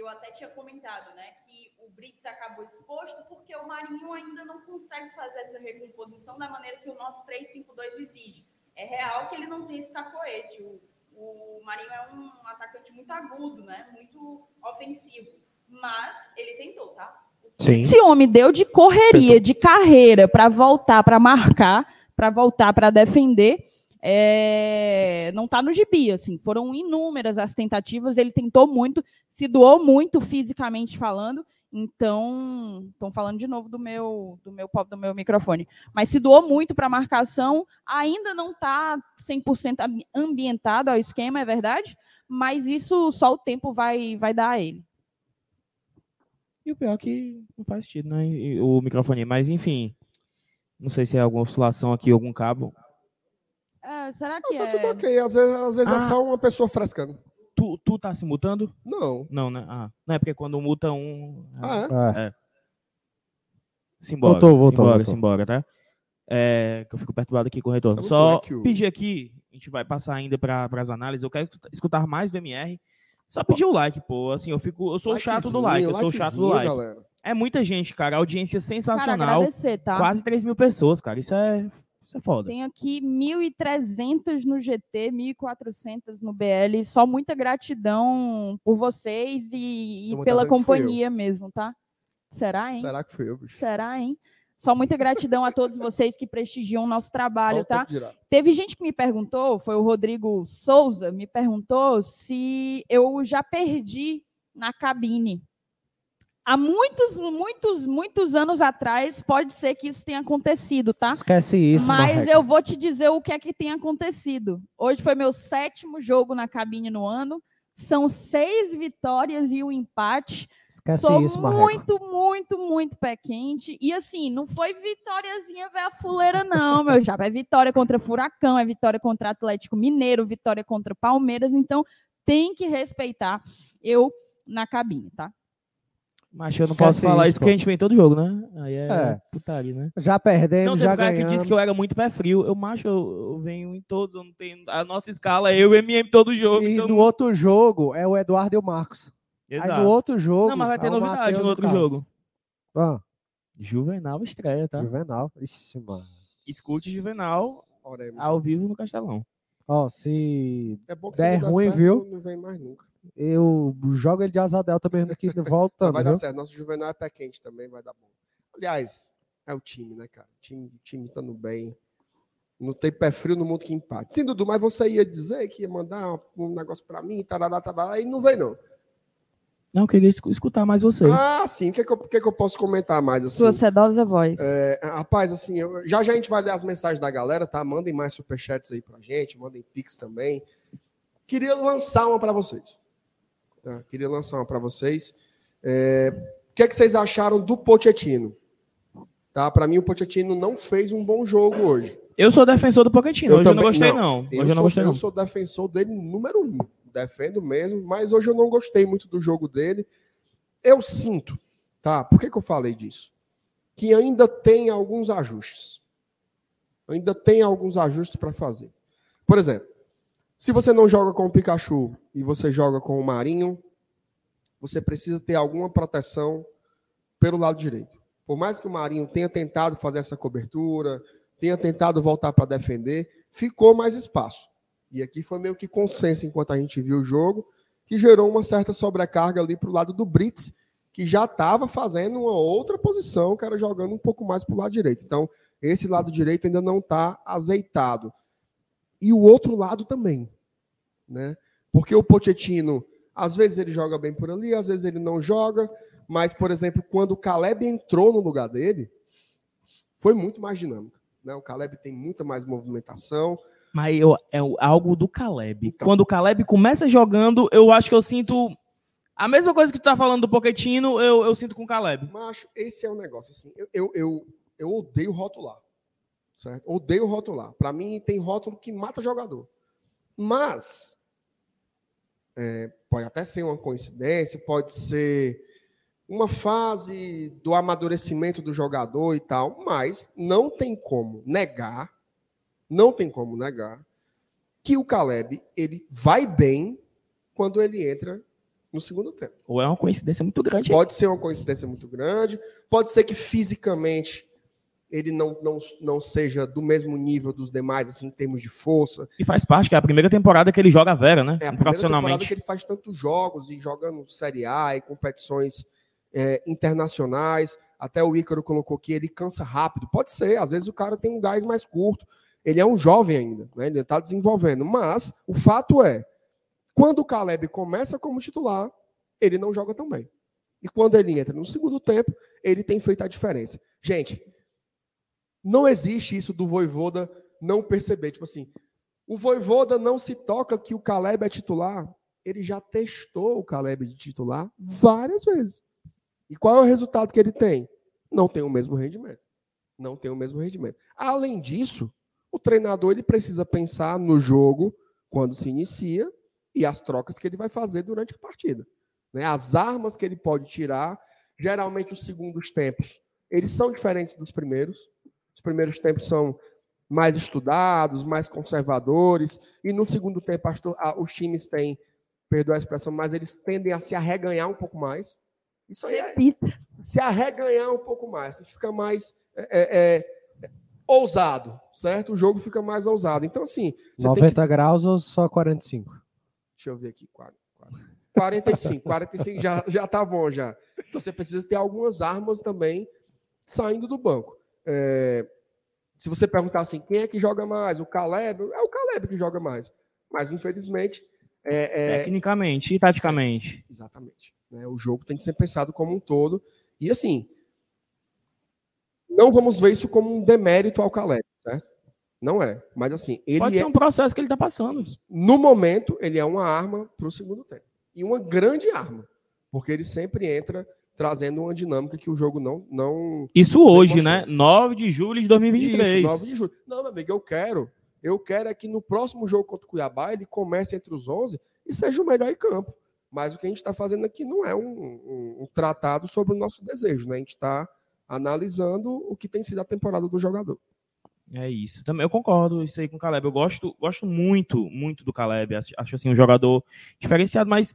eu até tinha comentado, né, que o Brits acabou exposto porque o Marinho ainda não consegue fazer essa recomposição da maneira que o nosso 3-5-2 exige. É real que ele não tem esse cacoete. O, o Marinho é um atacante muito agudo, né, muito ofensivo. Mas ele tentou, tá? Sim. Esse homem deu de correria, de carreira, para voltar, para marcar, para voltar, para defender é, não está no gibi, assim, foram inúmeras as tentativas, ele tentou muito, se doou muito fisicamente falando, então, estão falando de novo do meu do meu do meu microfone. Mas se doou muito para a marcação, ainda não está 100% ambientado ao esquema, é verdade? mas isso só o tempo vai, vai dar a ele. E o pior é que não faz sentido, né? O microfone, mas enfim. Não sei se é alguma oscilação aqui, algum cabo. É, será que Tá tudo é? ok. Às vezes, às vezes é Ah. só uma pessoa frescando. Tu, tu tá se mutando? Não. Não, né? Ah, não é porque quando muta um. Ah, é? É. Simbora. Voltou, voltou, simbora, voltou. simbora, tá? É, que eu fico perturbado aqui com o retorno. Estamos Só black, o- pedir aqui, a gente vai passar ainda para as análises. Eu quero escutar mais do MR. Só pedir o like, pô. Assim, eu fico, eu sou chato do like, eu sou chato do like. Galera. É muita gente, cara. Audiência Cara, sensacional. agradecer, tá? Quase 3 mil pessoas, cara. Isso é, isso é foda. Tenho aqui 1.300 no GT, 1.400 no BL. Só muita gratidão por vocês e, e pela companhia mesmo, tá? Será, hein? Será que foi eu, bicho? Será, hein? Só muita gratidão a todos vocês que prestigiam o nosso trabalho, tá? Teve gente que me perguntou, foi o Rodrigo Souza, me perguntou se eu já perdi na cabine. Há muitos, muitos, muitos anos atrás, pode ser que isso tenha acontecido, tá? Esquece isso, Mas Marreca. eu vou te dizer o que é que tem acontecido. Hoje foi meu sétimo jogo na cabine no ano. São seis vitórias e um empate. Esquece Sou isso, Marreco. muito, muito, muito pé quente. E assim, não foi vitóriazinha véia fuleira, não, meu chapa. É vitória contra Furacão, é vitória contra Atlético Mineiro, vitória contra Palmeiras. Então, tem que respeitar eu na cabine, tá? Mas eu não Esquece posso falar isso, isso porque a gente vem em todo jogo, né? Aí é, É. putaria, né? Já perdemos, Não, já um cara que ganhamos. disse que eu era muito pé frio. Eu, macho, eu, eu venho em todos, eu não tenho. A nossa escala é eu e o MM todo jogo. E então no não- outro jogo é o Eduardo e o Marcos. Aí Exato. no outro jogo. Não, mas vai ter é o novidade Matheus no outro jogo. Ah, Juvenal estreia, tá? Juvenal. Ixi, mano. Escute Juvenal Oremos. ao vivo no Castelão. Ó, se É bom que não der ruim, certo, viu? Não vem mais nunca. Eu jogo ele de asa delta mesmo que [laughs] Mas voltando, vai dar certo. Nosso Juvenal é pé quente também, vai dar bom. Aliás, é o time, né, cara? O time, o time tá no bem. Não tem pé frio no mundo que empate. Sim, Dudu, mas você ia dizer que ia mandar um negócio pra mim, tarará, tarará, e não veio, não. Não, eu queria escu- escutar mais você. Ah, sim. O que, que, eu, que, que eu posso comentar mais? Assim? Sua sedosa voz. É, rapaz, assim, eu- já já a gente vai ler as mensagens da galera, tá? Mandem mais superchats aí pra gente, mandem pix também. Queria lançar uma para vocês. Tá? Queria lançar uma para vocês. É, o que, é que vocês acharam do Pochettino? Tá? Para mim, o Pochettino não fez um bom jogo hoje. Eu sou defensor do Pochettino. Eu Hoje eu não também- gostei, não. não. Hoje Eu, eu não sou, gostei, eu não. sou defensor dele número um. Defendo mesmo, mas hoje eu não gostei muito do jogo dele. Eu sinto, tá? Por que, que eu falei disso? Que ainda tem alguns ajustes. Ainda tem alguns ajustes para fazer. Por exemplo, se você não joga com o Pikachu e você joga com o Marinho, você precisa ter alguma proteção pelo lado direito. Por mais que o Marinho tenha tentado fazer essa cobertura, tenha tentado voltar para defender, ficou mais espaço. E aqui foi meio que consenso enquanto a gente viu o jogo, que gerou uma certa sobrecarga ali para o lado do Brits, que já estava fazendo uma outra posição, que era jogando um pouco mais para o lado direito. Então, esse lado direito ainda não está azeitado. E o outro lado também. Né? Porque o Pochettino, às vezes ele joga bem por ali, às vezes ele não joga, mas, por exemplo, quando o Caleb entrou no lugar dele, foi muito mais dinâmico. Né? O Caleb tem muita mais movimentação, Mas eu, é algo do Caleb. Então. Quando o Caleb começa jogando, eu acho que eu sinto. A mesma coisa que tu tá falando do Pochettino, eu, eu sinto com o Caleb. Macho, esse é o negócio, assim. Eu, eu, eu, eu odeio rotular. Certo? Odeio rotular. Para mim, tem rótulo que mata jogador. Mas, é, pode até ser uma coincidência, pode ser uma fase do amadurecimento do jogador e tal, mas não tem como negar, não tem como negar, que o Caleb, ele vai bem quando ele entra no segundo tempo. Ou é uma coincidência muito grande. Pode ser uma coincidência muito grande, pode ser que fisicamente ele não, não, não seja do mesmo nível dos demais, assim, em termos de força. E faz parte, que é a primeira temporada que ele joga a Vera, né? É a primeira temporada que ele faz tantos jogos e jogando Série A e competições é, internacionais. Até o Ícaro colocou que ele cansa rápido. Pode ser, às vezes o cara tem um gás mais curto. Ele é um jovem ainda, né? ele está desenvolvendo. Mas o fato é, quando o Caleb começa como titular, ele não joga tão bem. E quando ele entra no segundo tempo, ele tem feito a diferença. Gente, não existe isso do Voivoda não perceber. Tipo assim, o Voivoda não se toca que o Caleb é titular ele já testou o Caleb de titular várias vezes. E qual é o resultado que ele tem? Não tem o mesmo rendimento. Não tem o mesmo rendimento. Além disso, o treinador ele precisa pensar no jogo quando se inicia e as trocas que ele vai fazer durante a partida. Né? As armas que ele pode tirar, geralmente os segundos tempos, eles são diferentes dos primeiros. Os primeiros tempos são mais estudados, mais conservadores, e no segundo tempo os times têm, perdoa a expressão, mas eles tendem a se arreganhar um pouco mais. Isso aí é se arreganhar um pouco mais, fica mais é, é, é, ousado, certo? O jogo fica mais ousado. Então, assim. 90 que... graus ou só 45? Deixa eu ver aqui, 45, 45 já, já tá bom já. Então você precisa ter algumas armas também saindo do banco. É, se você perguntar assim, quem é que joga mais? O Caleb? É o Caleb que joga mais. Mas, infelizmente. É, é... Tecnicamente e taticamente. Exatamente. Né? O jogo tem que ser pensado como um todo. E assim, não vamos ver isso como um demérito ao Caleb, certo? Não é. Mas assim, ele Pode ser é... um processo que ele está passando. No momento, ele é uma arma para o segundo tempo. E uma grande arma. Porque ele sempre entra trazendo uma dinâmica que o jogo não. não Isso hoje, né? 9 de julho de 2023. Isso, 9 de julho. Não, meu amigo, eu quero. Eu quero é que no próximo jogo contra o Cuiabá ele comece entre os 11 e seja o melhor em campo. Mas o que a gente está fazendo aqui não é um, um, um, tratado sobre o nosso desejo, né? A gente está analisando o que tem sido a temporada do jogador. É isso. Também eu concordo isso aí com o Caleb. Eu gosto, gosto muito, muito do Caleb. Acho, acho assim um jogador diferenciado, mas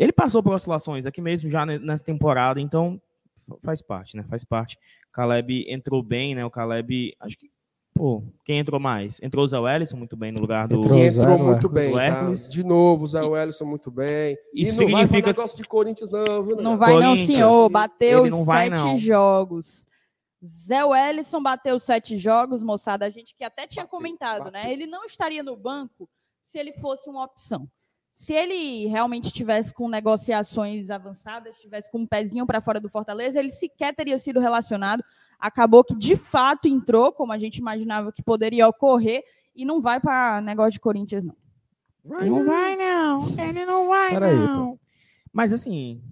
ele passou por oscilações aqui mesmo já nessa temporada, então faz parte, né? Faz parte. Caleb entrou bem, né? O Caleb, acho que Pô, quem entrou mais? Entrou o Zé Wellison muito bem no lugar do. Entrou, entrou muito bem. Tá? De novo, o Zé Wellison muito bem. Isso e não significa... vai negócio de Corinthians, não, viu? Não vai, não, senhor. Bateu não vai, sete não. jogos. Zé Wellison bateu sete jogos, moçada. A gente que até tinha bateu, comentado, né? bateu. né? Ele não estaria no banco se ele fosse uma opção se ele realmente tivesse com negociações avançadas, tivesse com um pezinho para fora do Fortaleza, ele sequer teria sido relacionado. Acabou que de fato entrou, como a gente imaginava que poderia ocorrer, e não vai para negócio de Corinthians, não. Vai não, vai, não. Ele não vai, Pera não. Aí, Mas assim,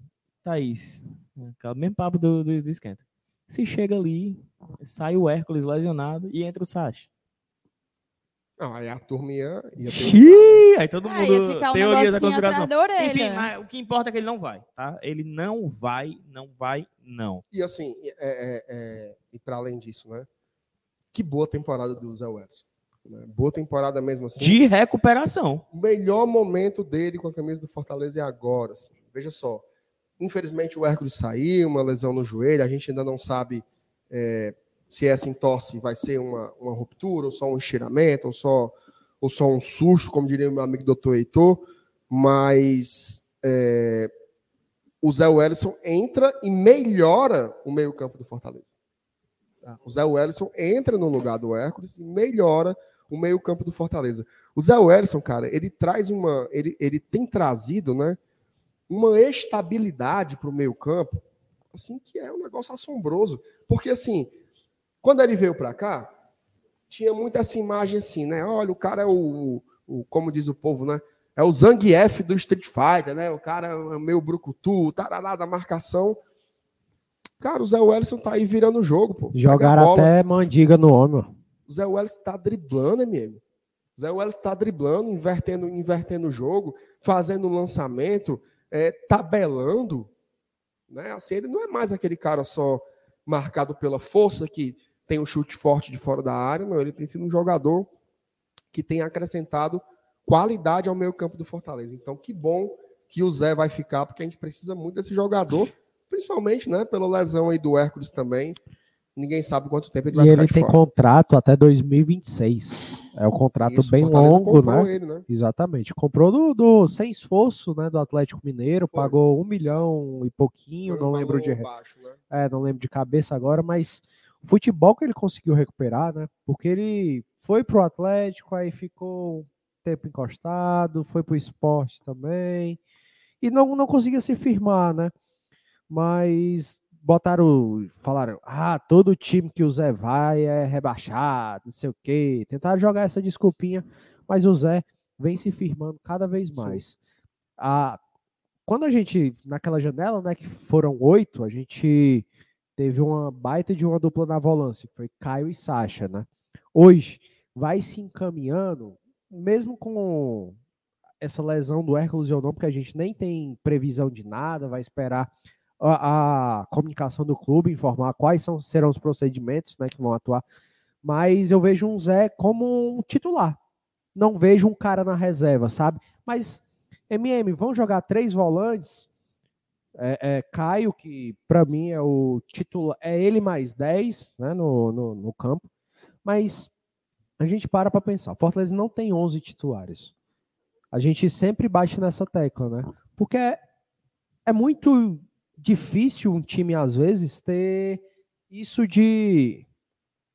Thaís, o mesmo papo do, do, do esquenta. Se chega ali, sai o Hércules lesionado e entra o Sacha. Não, aí a turma ia, ia Xiii, Aí todo mundo. ia ficar um teoria da conspiração. Da Enfim, mas o que importa é que ele não vai, tá? Ele não vai, não vai, não. E assim, é, é, é, e para além disso, né? Que boa temporada do Zé Wellison. Né? Boa temporada mesmo assim. De recuperação. O melhor momento dele com a camisa do Fortaleza é agora. Assim. Veja só. Infelizmente o Hércules saiu, uma lesão no joelho, a gente ainda não sabe. É, se essa entorse vai ser uma, uma ruptura, ou só um estiramento, ou só, ou só um susto, como diria o meu amigo doutor Heitor, mas é, o Zé Wellison entra e melhora o meio-campo do Fortaleza. Tá? O Zé Wellison entra no lugar do Hércules e melhora o meio-campo do Fortaleza. O Zé Wellison, cara, ele traz uma. Ele, ele tem trazido, né? Uma estabilidade para o meio-campo, assim, que é um negócio assombroso. Porque, assim, quando ele veio para cá, tinha muita essa imagem assim, né? Olha, o cara é o, o como diz o povo, né? É o Zangief do Street Fighter, né? O cara é meio brucutu, tarará da marcação. Cara, o Zé Wellison tá aí virando o jogo, pô. Jogaram até mandiga no homem. O Zé Wellison tá driblando, amigo. O Zé Wellison tá driblando, invertendo, invertendo o jogo, fazendo lançamento, é, tabelando. Né? Assim, ele não é mais aquele cara só marcado pela força que tem um chute forte de fora da área, não, ele tem sido um jogador que tem acrescentado qualidade ao meio campo do Fortaleza. Então, que bom que o Zé vai ficar, porque a gente precisa muito desse jogador, principalmente, né, pela lesão aí do Hércules também. Ninguém sabe quanto tempo ele vai e ficar ele tem fora. contrato até 2026. É um contrato Isso, bem longo, né? Ele, né? Exatamente. Comprou do, do, sem esforço, né, do Atlético Mineiro, Foi. pagou um milhão e pouquinho, Foi não um lembro de baixo, né? É, não lembro de cabeça agora, mas futebol que ele conseguiu recuperar, né? Porque ele foi pro Atlético, aí ficou um tempo encostado, foi pro esporte também, e não, não conseguia se firmar, né? Mas botaram, falaram, ah, todo time que o Zé vai é rebaixado, não sei o quê. Tentaram jogar essa desculpinha, mas o Zé vem se firmando cada vez mais. Sim. a, quando a gente, naquela janela, né, que foram oito, a gente teve uma baita de uma dupla na volância, foi Caio e Sacha, né? Hoje, vai se encaminhando, mesmo com essa lesão do Hércules ou não, porque a gente nem tem previsão de nada, vai esperar a, a comunicação do clube, informar quais são, serão os procedimentos né, que vão atuar. Mas eu vejo um Zé como um titular. Não vejo um cara na reserva, sabe? Mas, MM, vão jogar três volantes. É, é, Caio, que para mim é o titular, é ele mais 10 né, no, no, no campo. Mas a gente para para pensar. Fortaleza não tem 11 titulares. A gente sempre bate nessa tecla, né? Porque é, é muito difícil um time, às vezes, ter isso de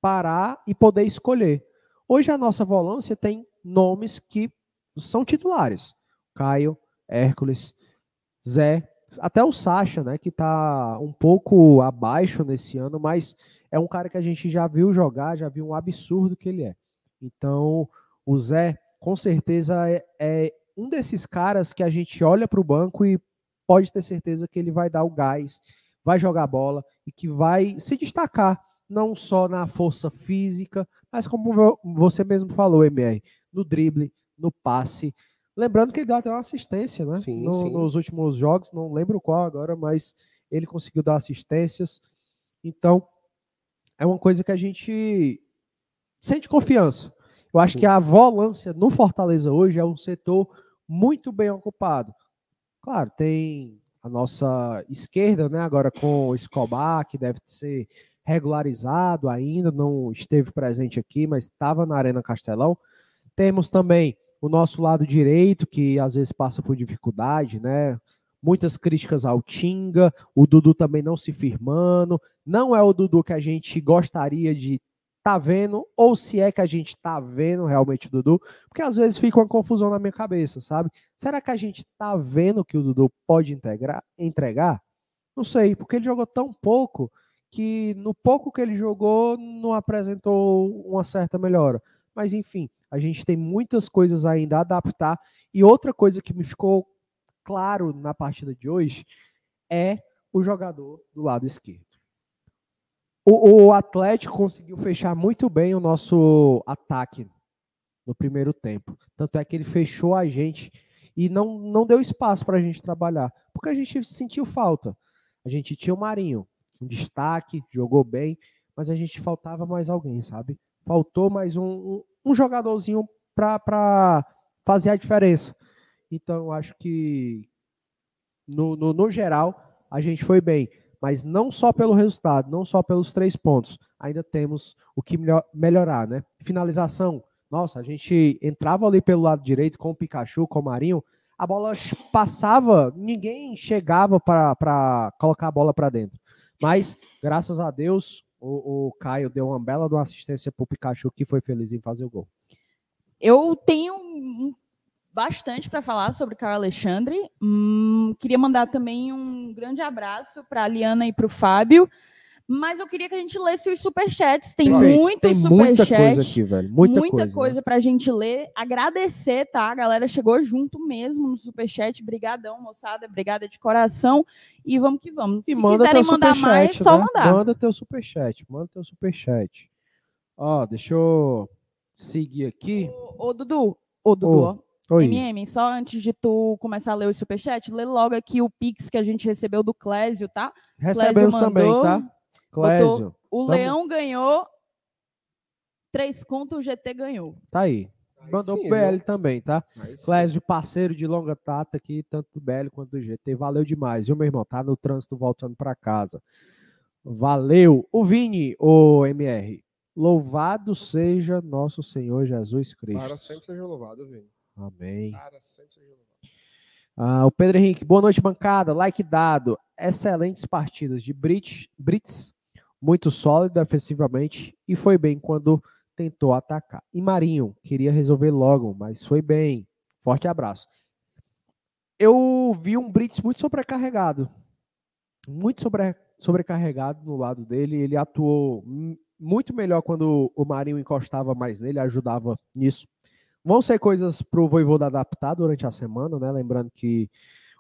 parar e poder escolher. Hoje a nossa volância tem nomes que são titulares. Caio, Hércules, Zé, até o Sacha, né, que está um pouco abaixo nesse ano, mas é um cara que a gente já viu jogar, já viu um absurdo que ele é. Então, o Zé, com certeza, é, é um desses caras que a gente olha para o banco e pode ter certeza que ele vai dar o gás, vai jogar bola e que vai se destacar, não só na força física, mas como você mesmo falou, MR, no drible, no passe. Lembrando que ele deu até uma assistência, né? Sim, no, sim. Nos últimos jogos, não lembro qual agora, mas ele conseguiu dar assistências. Então, é uma coisa que a gente sente confiança. Eu acho Sim. que a volância no Fortaleza hoje é um setor muito bem ocupado. Claro, tem a nossa esquerda, né? Agora com o Escobar, que deve ser regularizado ainda, não esteve presente aqui, mas estava na Arena Castelão. Temos também o nosso lado direito, que às vezes passa por dificuldade, né? Muitas críticas ao Tinga, o Dudu também não se firmando. Não é o Dudu que a gente gostaria de tá vendo, ou se é que a gente tá vendo realmente o Dudu, porque às vezes fica uma confusão na minha cabeça, sabe? Será que a gente tá vendo que o Dudu pode integrar, entregar? Não sei, porque ele jogou tão pouco que no pouco que ele jogou não apresentou uma certa melhora. Mas enfim, a gente tem muitas coisas ainda a adaptar. E outra coisa que me ficou claro na partida de hoje é o jogador do lado esquerdo. O, o, Atlético conseguiu fechar muito bem o nosso ataque no primeiro tempo. Tanto é que ele fechou a gente e não, não deu espaço para a gente trabalhar, porque a gente sentiu falta. A gente tinha o Marinho, um destaque, jogou bem, mas a gente faltava mais alguém, sabe? Faltou mais um, um, um jogadorzinho para fazer a diferença. Então, eu acho que, no, no, no geral, a gente foi bem mas não só pelo resultado, não só pelos três pontos, ainda temos o que melhor, melhorar, né? Finalização, nossa, a gente entrava ali pelo lado direito com o Pikachu, com o Marinho, a bola passava, ninguém chegava para colocar a bola para dentro. Mas, graças a Deus, o, o Caio deu uma bela de uma assistência para o Pikachu, que foi feliz em fazer o gol. Eu tenho bastante para falar sobre o Carl Alexandre. Hum, queria mandar também um grande abraço para a Liana e para o Fábio. Mas eu queria que a gente lesse os superchats. Tem Perfeito. muito Tem muita coisa aqui, velho. Muita, muita coisa. coisa né? pra gente ler. Agradecer, tá? A galera chegou junto mesmo no superchat. Brigadão, moçada. Obrigada de coração. E vamos que vamos. E Se manda quiserem mandar superchat, mais, só né? mandar. Manda teu superchat, manda teu superchat. Ó, deixa eu seguir aqui. Ô, ô, Dudu. Ô, Dudu, Ô, ó. Oi. MM, só antes de tu começar a ler o superchat, lê logo aqui o Pix que a gente recebeu do Clésio, tá? Recebemos Clésio também, mandou, tá? Clésio, O Vamos. Leão ganhou. Três contos, o GT ganhou. tá aí. Aí Mandou sim, pro BL viu? também, tá? Aí sim. Clésio, parceiro de longa data aqui, tanto do BL quanto do GT. Valeu demais, viu, meu irmão? Tá no trânsito voltando para casa. Valeu. O Vini, o MR. Louvado seja nosso Senhor Jesus Cristo. Para sempre seja louvado, Vini. Amém. Para sempre seja louvado. Ah, o Pedro Henrique, boa noite, bancada. Like dado. Excelentes partidas de Brits, Brits muito sólido defensivamente e foi bem quando tentou atacar. E Marinho queria resolver logo, mas foi bem. Forte abraço. Eu vi um Brits muito sobrecarregado. Muito sobre, sobrecarregado no lado dele. Ele atuou muito melhor quando o Marinho encostava mais nele, ajudava nisso. vão ser coisas pro Voivoda adaptar durante a semana, né? Lembrando que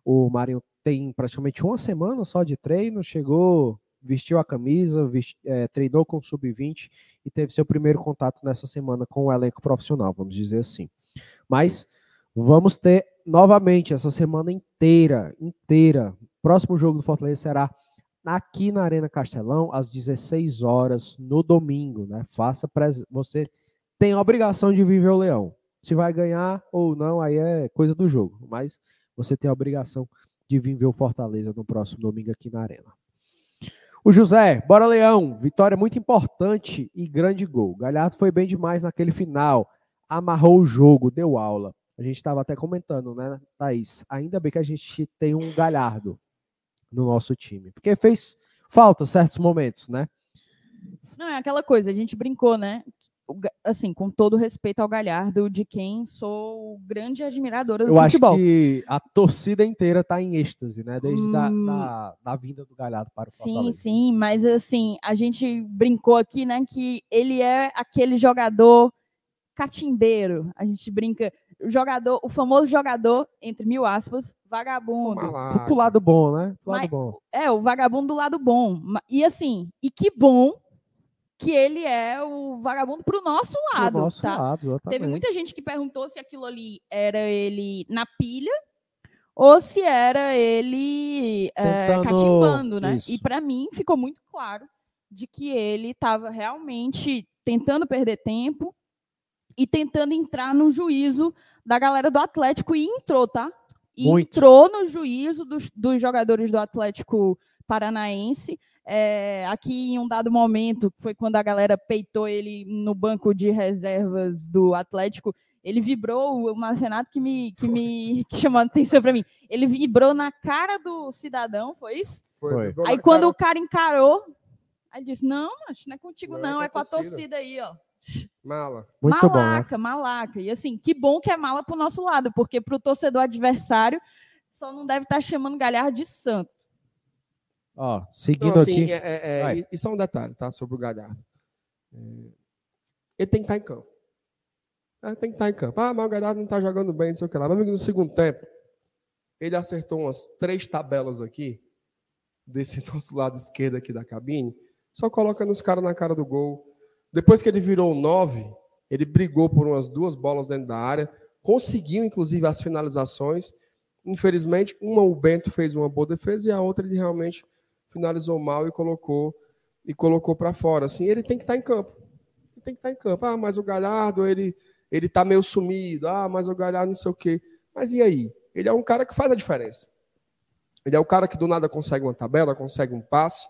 o Marinho tem praticamente uma semana só de treino, chegou, vestiu a camisa, vesti, é, treinou com o sub-20 e teve seu primeiro contato nessa semana com o elenco profissional, vamos dizer assim. Mas vamos ter novamente essa semana inteira, inteira. Próximo jogo do Fortaleza será aqui na Arena Castelão às 16 horas no domingo, né? Faça pres... você tem a obrigação de viver o Leão. Se vai ganhar ou não, aí é coisa do jogo, mas você tem a obrigação de vir ver o Fortaleza no próximo domingo aqui na Arena. O José, bora Leão, vitória muito importante e grande gol. Galhardo foi bem demais naquele final, amarrou o jogo, deu aula. A gente estava até comentando, né, Thaís? Ainda bem que a gente tem um Galhardo no nosso time, porque fez falta certos momentos, né? Não, é aquela coisa, a gente brincou, né? Assim, com todo respeito ao Galhardo, de quem sou grande admiradora do Eu futebol. acho que a torcida inteira está em êxtase, né? Desde hum, da, da, da, vinda do Galhardo para o Sim, sim, mas assim, a gente brincou aqui, né, que ele é aquele jogador catimbeiro. A gente brinca, o jogador, o famoso jogador, entre mil aspas, vagabundo. Pro lado bom, né? Pro lado mas, bom. É, o vagabundo do lado bom. E assim, e que bom que ele é o vagabundo pro nosso lado. Pro nosso tá? lado, exatamente. Teve muita gente que perguntou se aquilo ali era ele na pilha ou se era ele é, catimbando, né? Isso. E para mim ficou muito claro de que ele estava realmente tentando perder tempo e tentando entrar no juízo da galera do Atlético e entrou, tá? E entrou no juízo dos, dos jogadores do Atlético Paranaense. É, aqui em um dado momento, foi quando a galera peitou ele no banco de reservas do Atlético, ele vibrou, o Marcenato que me, que me que chamou a atenção para mim, ele vibrou na cara do cidadão, foi isso? Foi. Aí quando cara... o cara encarou, aí disse, não, acho não é contigo não, não é, com a torcida aí, ó. Mala. Muito malaca, bom, né? malaca. E assim, que bom que é mala pro nosso lado, porque pro torcedor adversário só não deve estar tá chamando Galhardo de santo. Ó, seguindo então, assim, aqui. É, é, isso é um detalhe, tá? Sobre o Galhardo. É, ele tem que estar tá em campo. É, tem que estar tá em campo. Ah, mas o Galhardo não está jogando bem, não sei o que lá. Mas no segundo tempo, ele acertou umas três tabelas aqui, desse [laughs] nosso lado esquerdo aqui da cabine, só coloca nos caras na cara do gol. Depois que ele virou nove, ele brigou por umas duas bolas dentro da área, conseguiu, inclusive, as finalizações. Infelizmente, uma o Bento fez uma boa defesa e a outra ele realmente finalizou mal e colocou e colocou para fora. Assim, ele tem que estar tá em campo. Ele tem que estar tá em campo. Ah, mas o Galhardo, ele ele tá meio sumido. Ah, mas o Galhardo não sei o quê. Mas e aí? Ele é um cara que faz a diferença. Ele é o cara que do nada consegue uma tabela, consegue um passe.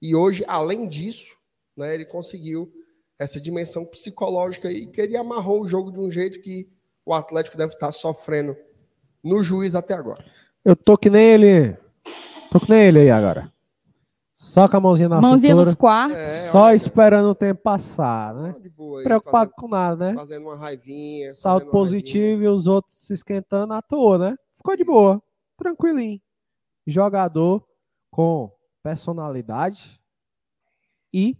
E hoje, além disso, né, ele conseguiu essa dimensão psicológica e que ele amarrou o jogo de um jeito que o Atlético deve estar sofrendo no juiz até agora. Eu tô que nem ele. Tô que nem ele aí agora. Só com a mãozinha na mãozinha cintura. nos quartos. É, só esperando o tempo passar, né? Boa, Preocupado fazendo, com nada, né? Fazendo uma raivinha. Salto positivo raivinha. e os outros se esquentando à toa, né? Ficou de boa. Tranquilinho. Jogador com personalidade e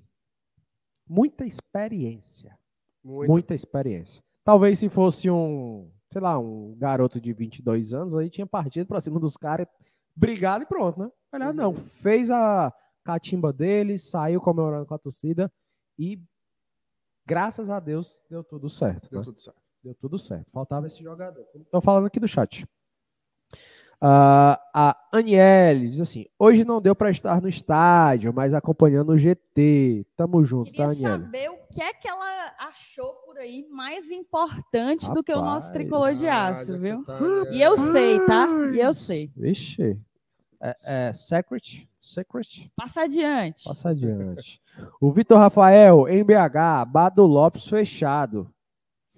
muita experiência. Muita, muita experiência. Talvez se fosse um, sei lá, um garoto de 22 anos, aí tinha partido para cima dos caras, brigado e pronto, né? Melhor não. Uhum. Fez a catimba dele, saiu comemorando com a torcida e graças a Deus deu tudo certo. Deu né? tudo certo. Deu tudo certo. Faltava esse jogador. Estou falando aqui do chat. Uh, a Aniele diz assim: hoje não deu para estar no estádio, mas acompanhando o GT. Tamo junto, Queria tá, Aniele? saber o que é que ela achou por aí mais importante Rapaz. do que o nosso tricolor de aço, ah, viu? Tá, né? E eu sei, tá? E eu sei. Vixe. É, é, Secret? Secret? Passa adiante. Passa adiante. o Vitor Rafael, em BH, Bado Lopes fechado.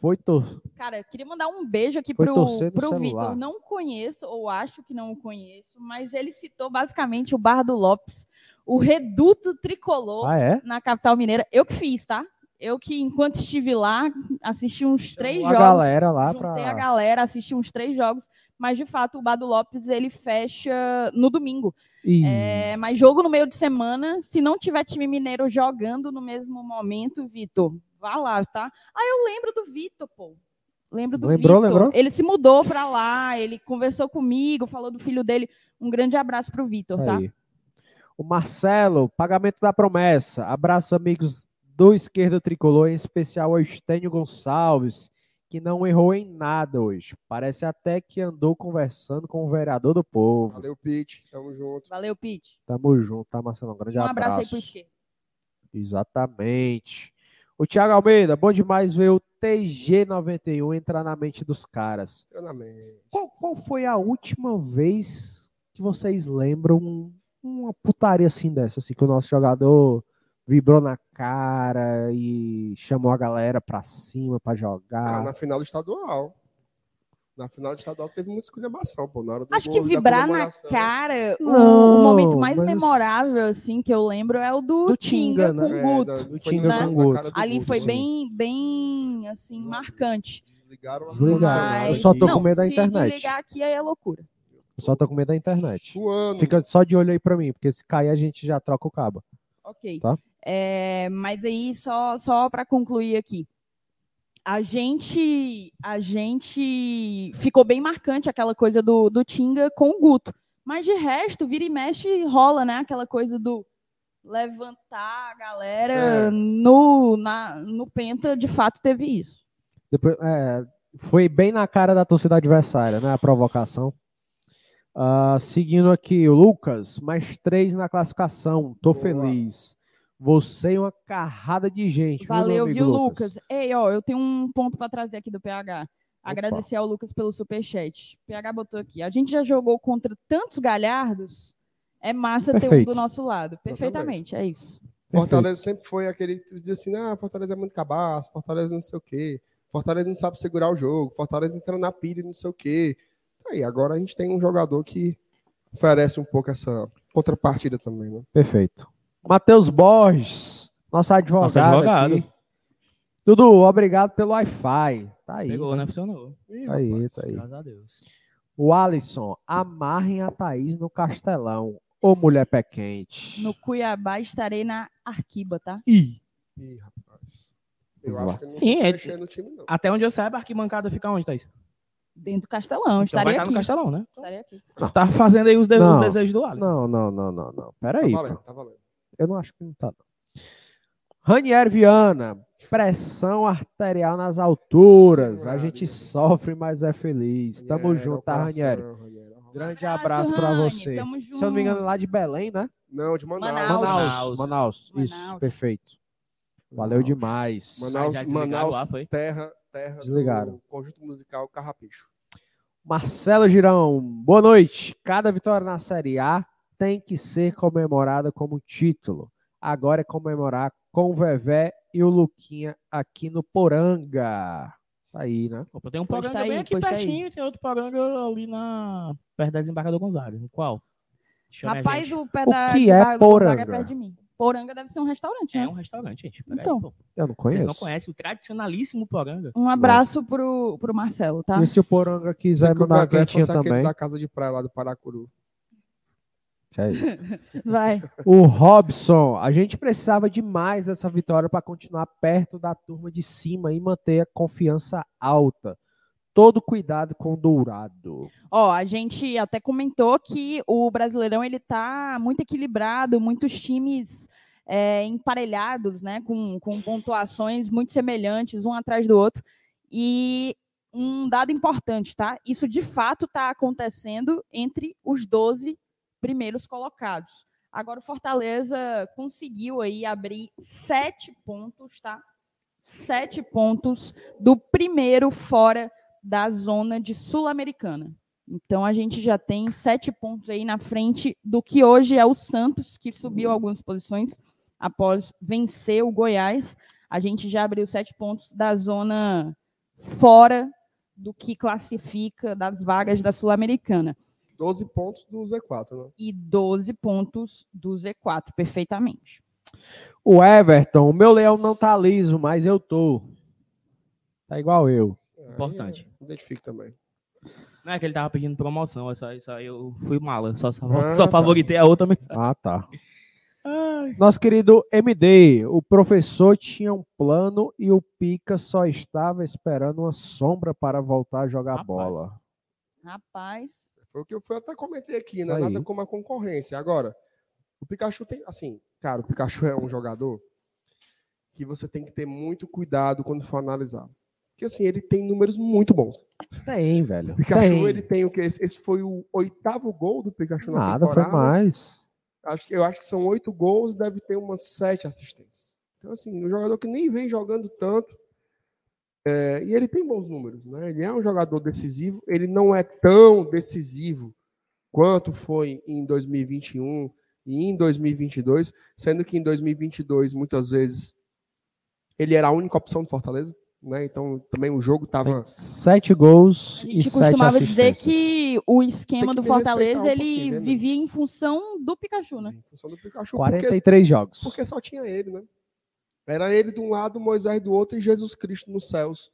Foi tor... Cara, eu queria mandar um beijo aqui Foi pro, pro Vitor. Não conheço, ou acho que não o conheço, mas ele citou basicamente o Bar do Lopes, o reduto tricolor ah, é? na capital mineira. Eu que fiz, tá? Eu que, enquanto estive lá, assisti uns três jogos. Galera lá juntei pra... a galera, assisti uns três jogos, mas de fato o Bado Lopes ele fecha no domingo. É, mas jogo no meio de semana, se não tiver time mineiro jogando no mesmo momento, Vitor, vá lá, tá? Ah, eu lembro do Vitor, pô. Lembro do Lembrou, Vitor. lembrou? Ele se mudou pra lá, ele conversou comigo, falou do filho dele. Um grande abraço pro Vitor, tá? O Marcelo, pagamento da promessa. Abraço, amigos do Esquerda Tricolor, em especial ao Estênio Gonçalves, que não errou em nada hoje. Parece até que andou conversando com o vereador do povo. Valeu, Pete. Tamo junto. Valeu, Pete. Tamo junto, tá, Marcelo? Um grande Um abraço. abraço aí pro esquerdo. Exatamente. O Thiago Almeida, bom demais ver o TG91 entrar na mente dos caras. Eu na mente. Qual, qual foi a última vez que vocês lembram uma putaria assim dessa, assim, que o nosso jogador vibrou na cara e chamou a galera pra cima pra Ah, jogar? na final do estadual. Na final do estadual teve muita esculhambação, pô. Na hora do Acho que gol, da vibrar na cara, o- Não, o momento mais mas- memorável, assim, que eu lembro é o do, Do Tinga, Tinga, com né? o É, Guto. da- Do Tinga na- com Guto. Ali Guto, foi sim. bem, bem, assim, marcante. Desligaram a Desligaram. ar-condicionado Eu só tô aqui, com medo da se internet. desligar aqui, aí é loucura. Eu só tô com medo da internet. Suando. Fica só de olho aí pra mim, porque se cair a gente já troca o cabo. Ok. Tá. É, mas aí, só, só para concluir aqui. A gente, a gente ficou bem marcante aquela coisa do, do Tinga com o Guto. Mas de resto, vira e mexe rola, né? Aquela coisa do levantar a galera É. no, na, no Penta, de fato teve isso. Depois, é, foi bem na cara da torcida adversária, né? A provocação. Ah, seguindo aqui, o Lucas, mais três na classificação. Tô Boa. feliz. Você e uma carrada de gente. Valeu, viu, Lucas? Ei, ó, eu tenho um ponto para trazer aqui do PH. Agradecer ao Lucas pelo superchat. PH botou aqui. A gente já jogou contra tantos galhardos. É massa ter um Perfeito. do nosso lado. Perfeitamente, é isso. Fortaleza sempre foi aquele que tu diz assim, ah, Fortaleza é muito cabaço, Fortaleza não sei o quê, Fortaleza não sabe segurar o jogo, Fortaleza entrando na pilha e não sei o quê. Aí, agora a gente tem um jogador que oferece um pouco essa contrapartida também, né? Perfeito. Matheus Borges, nosso advogado. Nosso advogado. aqui. Dudu, obrigado pelo Wi-Fi. Tá aí. Pegou, né? Funcionou. Ih, Tá aí, rapaz. tá aí. Graças a Deus. O Alisson, amarrem a Thaís no Castelão. Ô, mulher pé quente. No Cuiabá estarei na Arquiba, tá? Ih, Ih, rapaz. Eu Vá. acho que não Sim, é- time, não. Até onde eu saiba, a arquibancada fica onde, Thaís? Dentro do Castelão. Então vai estarei estar aqui. no Castelão, né? Estarei aqui. Tá fazendo aí os, de- os desejos do Alisson. não, não, não, não, não. Tá Peraí. valendo, pô. tá valendo. Eu não acho que não tá, não. Ranier Viana, pressão arterial nas alturas. Sim, a gente sofre, mas é feliz. Tamo Ranieri, junto, é o tá, Ranieri? Ranieri. Grande Abraço, Rani, você. tamo Se eu não me engano, junto. lá de Belém, né? Não, de Manaus. Manaus. Manaus. Manaus. Isso, Manaus. perfeito. Valeu demais. Manaus, Ah, Manaus lá, foi? terra, terra Desligaram. do conjunto musical Carrapicho. Marcelo Girão, boa noite. Cada vitória na Série A tem que ser comemorada como título. Agora é comemorar com o Vevé e o Luquinha aqui no Poranga. Tá aí, né? Opa, tem um Pois poranga tá aí, bem aqui pois tá aí. pertinho e tem outro poranga ali na... perto da Desembargador Gonzaga. Qual? Chame Rapaz, o pé O da que de é Gonzaga Poranga? perto de mim. Poranga deve ser um restaurante, É né? um restaurante, gente. Peraí, Então. pô. Eu não Vocês conheço. não conhecem o tradicionalíssimo poranga? Um abraço pro, pro Marcelo, tá? E se o Poranga quiser que o mandar quentinha fosse aquele também. da casa de praia lá do Paracuru. É isso. [laughs] Vai. O Robson, a gente precisava demais dessa vitória para continuar perto da turma de cima e manter a confiança alta. Todo cuidado com o Dourado. Ó, a gente até comentou que o Brasileirão ele tá muito equilibrado, muitos times é, emparelhados, né, com, com pontuações muito semelhantes um atrás do outro. E um dado importante, tá? Isso de fato está acontecendo entre os 12 primeiros colocados. Agora o Fortaleza conseguiu aí abrir sete pontos, tá? Sete pontos do primeiro fora da zona de Sul-Americana. Então a gente já tem sete pontos aí na frente do que hoje é o Santos, que subiu algumas posições após vencer o Goiás. A gente já abriu sete pontos da zona fora do que classifica das vagas da Sul-Americana. 12 pontos do Z4, né? E 12 pontos do Z4, perfeitamente. O Everton, o meu leão não tá liso, mas eu tô. Tá igual eu. Aí, Importante. é, Identifique também. Não é que ele tava pedindo promoção, é só, isso aí eu fui mala. Só, só, Ah, só tá. favoritei a outra mensagem. Ah, tá. Ai. Nosso querido MD, o professor tinha um plano e o Pica só estava esperando uma sombra para voltar a jogar Rapaz. bola. Rapaz. Foi o que eu até comentei aqui, né? Aí. Nada como a concorrência. Agora, o Pikachu tem, assim, cara, o Pikachu é um jogador que você tem que ter muito cuidado quando for analisar. Porque, assim, ele tem números muito bons. Tem, velho. O Pikachu, tem. ele tem o que? Esse foi o oitavo gol do Pikachu na Nada, foi temporada. mais. Acho que, eu acho que são oito gols, deve ter umas sete assistências. Então, assim, um jogador que nem vem jogando tanto. É, e ele tem bons números, né? Ele é um jogador decisivo. Ele não é tão decisivo quanto foi em 2021 e em 2022, sendo que em 2022, muitas vezes, ele era a única opção do Fortaleza. Né? Então, também o jogo estava. Sete gols A e gente sete costumava dizer assistências. que o esquema que do Fortaleza um ele né, vivia em função do Pikachu, né? Em função do Pikachu, porque 43 jogos. Porque só tinha ele, né? Era ele de um lado, Moisés do outro e Jesus Cristo nos céus.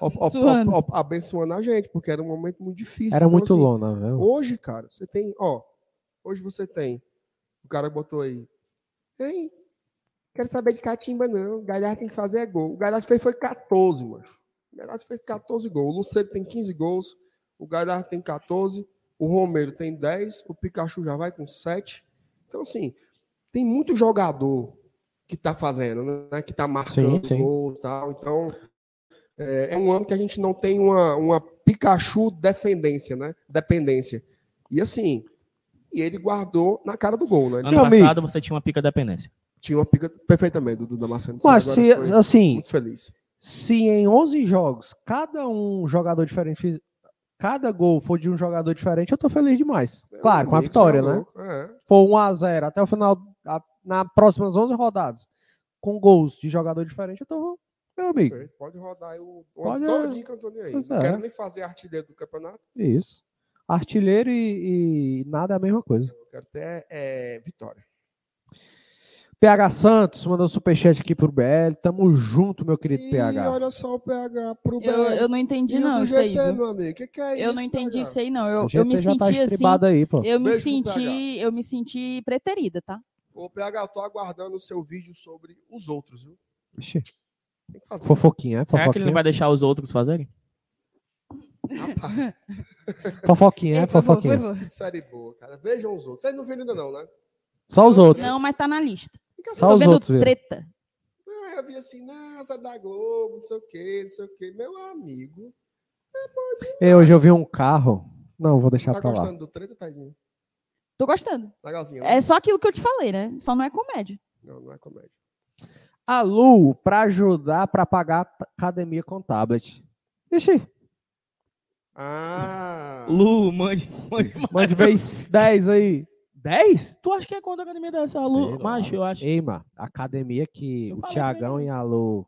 op- op- Abençoando. op- op- abençoando a gente, porque era um momento muito difícil. Era Então, muito assim, lona, viu? Hoje, cara, você tem, ó, hoje você tem, o cara botou aí, ei, quero saber de catimba não, o Galhardo tem que fazer é gol. O Galhardo fez foi 14, mano. O Galhardo fez 14 gols, o Luceiro tem 15 gols, o Galhardo tem 14, o Romero tem 10, o Pikachu já vai com 7. Então, assim, tem muito jogador que tá fazendo, né, que tá marcando sim. gols e tal, então... É, é um ano que a gente não tem uma, uma Pikachu defendência, né? Dependência. E assim, e ele guardou na cara do gol, né? Ano Meu passado você tinha uma pica dependência. Tinha uma pica perfeitamente do Duda Damasceno. Mas se, foi assim, muito feliz. se em 11 jogos cada um jogador diferente cada gol for de um jogador diferente, eu tô feliz demais. Meu Claro, com a amigo, vitória, é né? É. For 1 a 0 até o final, a- na próximas 11 rodadas, com gols de jogador diferente, eu tô, meu amigo. Pode rodar aí o, Pode, todinho que eu tô nem aí. Não é. quero nem fazer artilheiro do campeonato. Isso. Artilheiro e, e nada é a mesma coisa. Eu quero ter é, vitória. PH Santos mandou superchat aqui pro BL. Tamo junto, meu querido E PH. olha só o PH pro Eu, BL. eu não entendi, E o não, isso aí. Meu amigo. Que que é Eu isso, não entendi PH? isso aí, não. Eu, O eu me já tá senti assim. aí, pô. Eu me Beijo senti, eu me senti preterida, tá? Ô, PH, eu tô aguardando o seu vídeo sobre os outros, viu? Ixi, Tem que fazer. fofoquinha, é? Será que ele Fofoquinha, não vai deixar os outros fazerem? Rapaz, [laughs] fofoquinha, é? Ei, por favor, Fofoquinha. por favor. que série boa, cara. Vejam os outros. Vocês não viram ainda não, né? Só os outros. Não, mas tá na lista. Fica Só Tô os vendo outros viram. treta. Ah, eu vi assim, não, série da Globo, não sei o quê, não sei o quê. Meu amigo, Ei, hoje eu vi um carro. Não, vou deixar tá pra lá. gostando do treta, Taizinho? Tô gostando. Legalzinho, né? É só aquilo que eu te falei, né? Só não é comédia. Não, não é comédia. A Lu, pra ajudar pra pagar a academia com tablet. Ixi, Ah! Lu, mande, mande mais. mande vez 10 aí. 10? Tu acha que é quanto a academia dessa, Lu? Macho, eu acho. Ei, mano, academia que Eu o Tiagão e a Lu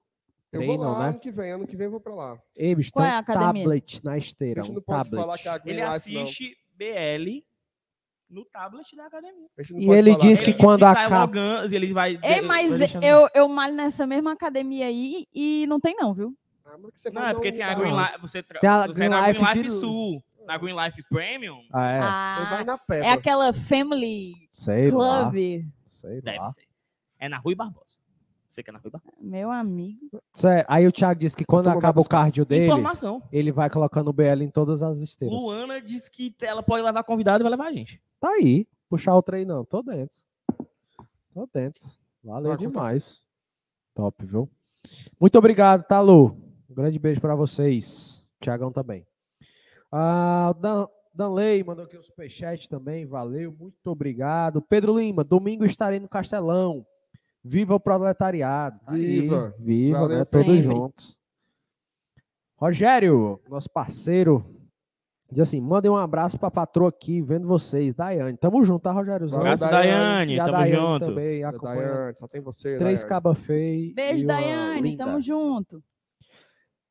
Eu vou lá né? ano que vem, ano que vem eu vou pra lá. Ei, bicho, Qual tem é a um academia? tablet na A esteira. gente Um não pode tablet. falar que é a Green Ele Life, não. assiste BL no tablet da academia. E ele falar diz que Ele é- quando acaba- logando, ele vai. Vai mas eu, eu malho nessa mesma academia aí e não tem não, viu? Ah, mas que você Não, é porque um tem a. Green Life. Você, tra... Tem a você Green é na Green Life Life Sul. Na Green Life Premium? Ah, é? Você vai Ah, na Peppa. é aquela Family Sei lá. Club. Sei Deve lá. ser. É na Rui Barbosa. Você que é na Rui Barbosa. Meu amigo. Sério, Aí o Thiago disse que quando acaba o cardio dele, Informação. ele vai colocando o BL em todas as esteiras. Luana disse que ela pode levar convidado e vai levar a gente. Tá aí. Puxar o trem não. Tô dentro. Tô dentro. Valeu demais. Top, viu? Muito obrigado, tá, Lu? Um grande beijo pra vocês. Tiagão também. Ah, Dan, Danley mandou aqui o superchat também. Valeu, muito obrigado. Pedro Lima, domingo estarei no Castelão. Viva o proletariado. Tá aí, Viva. Viva, Valeu, né? Todos sempre. juntos. Rogério, nosso parceiro, diz assim: mandem um abraço pra patroa aqui, vendo vocês. Daiane, tamo junto, tá, Rogério? Abraço, Daiane. E a Tamo Daiane junto. também. Daiane, só tem você, Três Daiane. caba feio. Beijo, Daiane. linda. Tamo junto.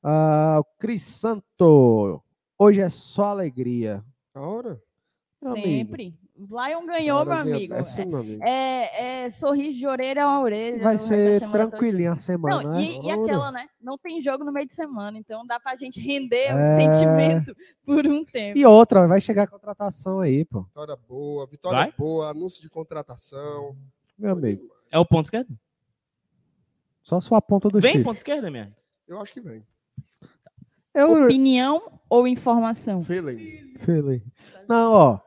Ah, o Cris Santo. Hoje é só alegria. A hora? Meu amigo, Sempre. Lion ganhou, meu Horazinha amigo. dessa, meu amigo. É, é sorriso de orelha a orelha. Vai o da ser tranquilinho a semana, Não, né? e, e aquela, né? Não tem jogo no meio de semana, então dá pra gente render É. o sentimento por um tempo. E outra, vai chegar a contratação aí, pô. Vitória boa, vitória Vai? boa, anúncio de contratação. meu amigo. É o ponto esquerdo? Só a ponta do Vem chifre. ponto esquerdo, minha. Eu acho que vem. Eu, Opinião ou informação? Feeling. Filho. Não, ó.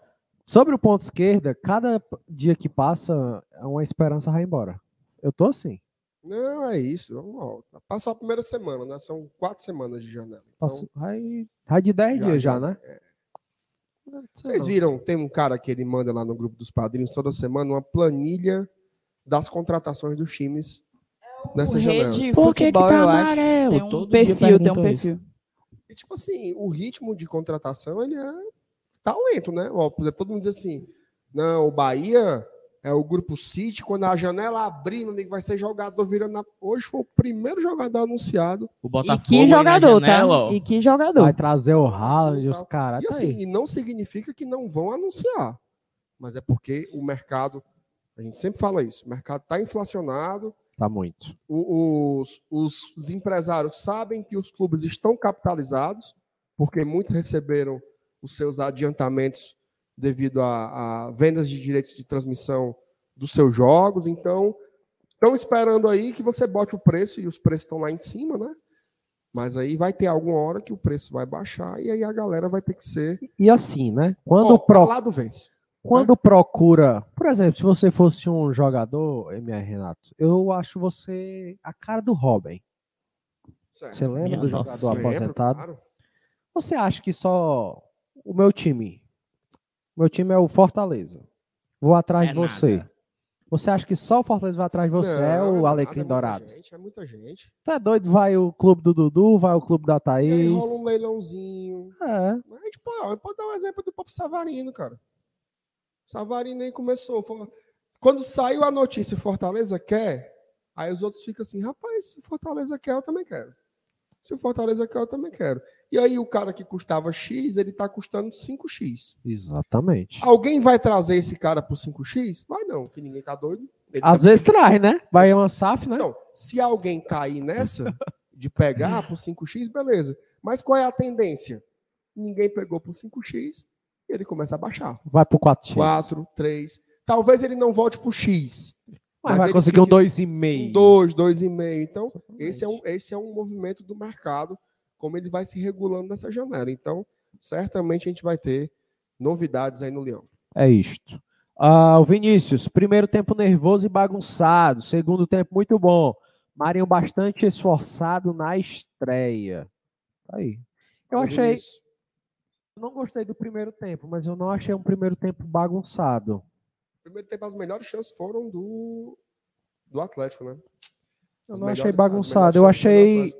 Sobre o ponto esquerda, cada dia que passa, uma esperança vai embora. Eu tô assim. Não, é isso. Vamos. Passou a primeira semana, né? São quatro semanas de janela. Então, Passo- vai, vai de 10 já- dias já, né? é. Vocês viram, tem um cara que ele manda lá no grupo dos padrinhos toda semana uma planilha das contratações dos times nessa janela. Rede Por que que futebol, tá amarelo? Tem um Todo perfil, tem um isso. perfil. E, tipo assim, o ritmo de contratação, ele é tá lento, né? Ó, por exemplo, todo mundo diz assim, não, o Bahia é o grupo City, quando a janela abrir, meu amigo, vai ser jogador virando na... Hoje foi o primeiro jogador anunciado. O E Botafogo que aí na jogador, janela, tá? E que jogador. Vai trazer o Haaland e os caras. E Tá assim, aí. e não significa que não vão anunciar. Mas é porque o mercado, a gente sempre fala isso, o mercado está inflacionado, Tá muito. o- os, os, os empresários sabem que os clubes estão capitalizados, porque muitos receberam os seus adiantamentos devido a, a vendas de direitos de transmissão dos seus jogos. Então, estão esperando aí que você bote o preço, e os preços estão lá em cima, né? Mas aí vai ter alguma hora que o preço vai baixar e aí a galera vai ter que ser. E assim, né? Quando, Ó, pro- lado vence. quando procura. Por exemplo, se você fosse um jogador, MR Renato, eu acho você a cara do Robin. Certo. Você lembra Minha do nossa. jogador Lembro, aposentado? claro. Você acha que só o meu time, meu time é o Fortaleza, vou atrás É de você. nada. Você acha que só o Fortaleza vai atrás de você? é Não, o nada, Alecrim é muita Dourado? gente, é muita gente. Tá doido? Vai o clube do Dudu, vai o clube da E aí Thaís. rola um leilãozinho. É, Mas, tipo, ó, pode dar um exemplo do próprio Savarino, cara. Savarino aí começou. Quando saiu a notícia Fortaleza quer, aí os outros ficam assim, rapaz, se Fortaleza quer, eu também quero. Se o Fortaleza quer, eu também quero. E aí o cara que custava X, ele tá custando 5X. exatamente. Alguém vai trazer esse cara por 5X? Vai não, que ninguém tá doido. Ele Às tá- vezes traz, né? Vai uma SAF, né? Então, se alguém cair nessa [laughs] de pegar por 5x, beleza. Mas qual é a tendência? Ninguém pegou por 5x e ele começa a baixar. Vai pro 4x. 4, 3. Talvez ele não volte pro X. Mas vai ele conseguir um fique 2,5. Um 2, 2,5. Então, esse é, um, esse é um movimento do mercado, como ele vai se regulando nessa janela. Então, certamente a gente vai ter novidades aí no Leão. É isto. Ah, o Vinícius, primeiro tempo nervoso e bagunçado, segundo tempo muito bom. Marinho bastante esforçado na estreia. Tá aí. Eu achei, Vinícius. eu não gostei do primeiro tempo, mas eu não achei um primeiro tempo bagunçado. Primeiro tempo, as melhores chances foram do, do Atlético, né? Eu As não melhores- achei bagunçado. Eu achei.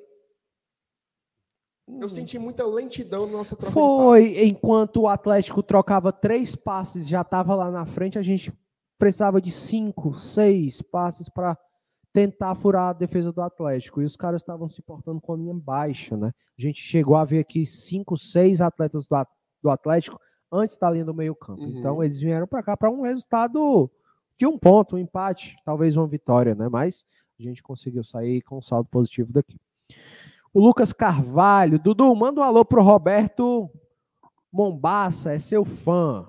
Eu senti muita lentidão na nossa troca Foi, enquanto o Atlético trocava três passes, já estava lá na frente, a gente precisava de cinco, seis passes para tentar furar a defesa do Atlético. E os caras estavam se portando com a linha baixa, né? A gente chegou a ver aqui cinco, seis atletas do, do Atlético antes da linha do meio-campo. Uhum. Então eles vieram para cá para um resultado de um ponto, um empate, talvez uma vitória, né? Mas a gente conseguiu sair com um saldo positivo daqui. O Lucas Carvalho, Dudu, manda um alô pro Roberto Mombaça, é seu fã.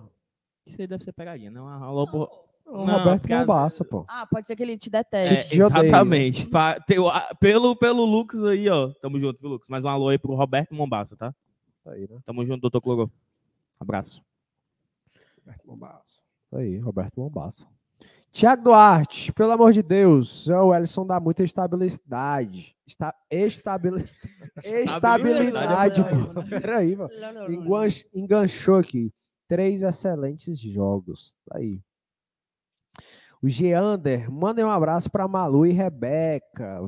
Isso aí deve ser pegadinha, não? Alô, por... O Não, Roberto porque às Mombaça, pô. Ah, pode ser que ele te deteste. É, exatamente. Pa- tem o- a- pelo, pelo Lucas aí, ó. Tamo junto, viu, Lucas? Mais um alô aí pro Roberto Mombaça, tá? Aí, né? Tamo junto, doutor Cloro. Abraço. Roberto Mombaça. Aí, Roberto Mombaça. Tiago Duarte, pelo amor de Deus, é o Ellison dá muita estabilidade. Está, estabili... [laughs] estabilidade, pô. Peraí, Enganchou aqui. Três excelentes jogos. Tá aí. O Geander, mandem um abraço para Malu e Rebeca.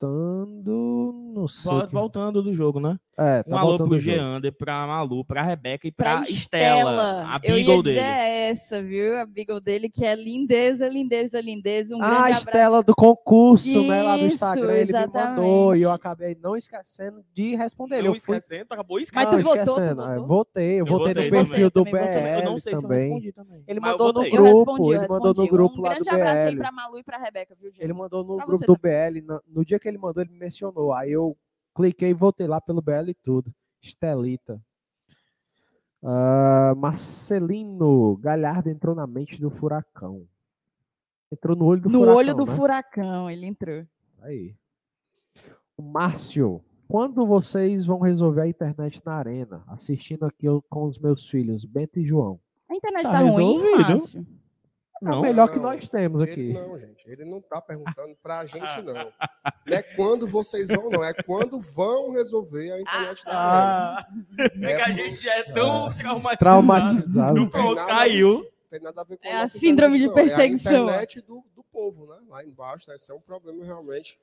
Voltando. Não sei. Vol- que- Voltando do jogo, né? É, Um tá alô voltando pro. Geander, pra Malu, pra Rebeca e Pra pra, Estela, a Eu ia Beagle dizer dele. essa, viu? A Beagle dele, que é lindeza, lindeza, lindeza. Um Ah, a. Estela do concurso, né? Lá no Isso, Instagram, ele me mandou exatamente. e eu acabei não esquecendo de responder. ele. Eu fui esquecendo, acabou Mas esquecendo. tu não, votou, tu esquecendo. votou? Eu votei, eu Eu votei votei no perfil do também, também. BL Eu não sei se eu também. respondi também. Ele Mas mandou no grupo, respondi, ele mandou no grupo um lá do grande abraço aí BL. pra Malu e pra Rebeca, viu, Diego? Ele mandou no grupo do também. BL. No, no dia que ele mandou, ele me mencionou. Aí eu cliquei e voltei lá pelo BL e tudo. Estelita. Ah, Marcelino Galhardo entrou na mente do furacão. Entrou no olho do no furacão, olho do né? furacão, ele entrou. Aí. O Márcio, quando vocês vão resolver a internet na arena? Assistindo aqui eu- com os meus filhos, Bento e João. A internet Tá tá, ruim. Márcio? É o Não. melhor que Não, nós temos Ele aqui. não, gente. Ele não tá perguntando pra [laughs] gente, não. Não é quando vocês vão, não. É quando vão resolver a internet da. Ah, é que a É, gente é tão traumatizado. Traumatizado. Não, caiu. Não tem nada a ver com É a síndrome internet, de não. perseguição. É a internet do, do povo, né? Lá embaixo, né? Esse é um problema realmente.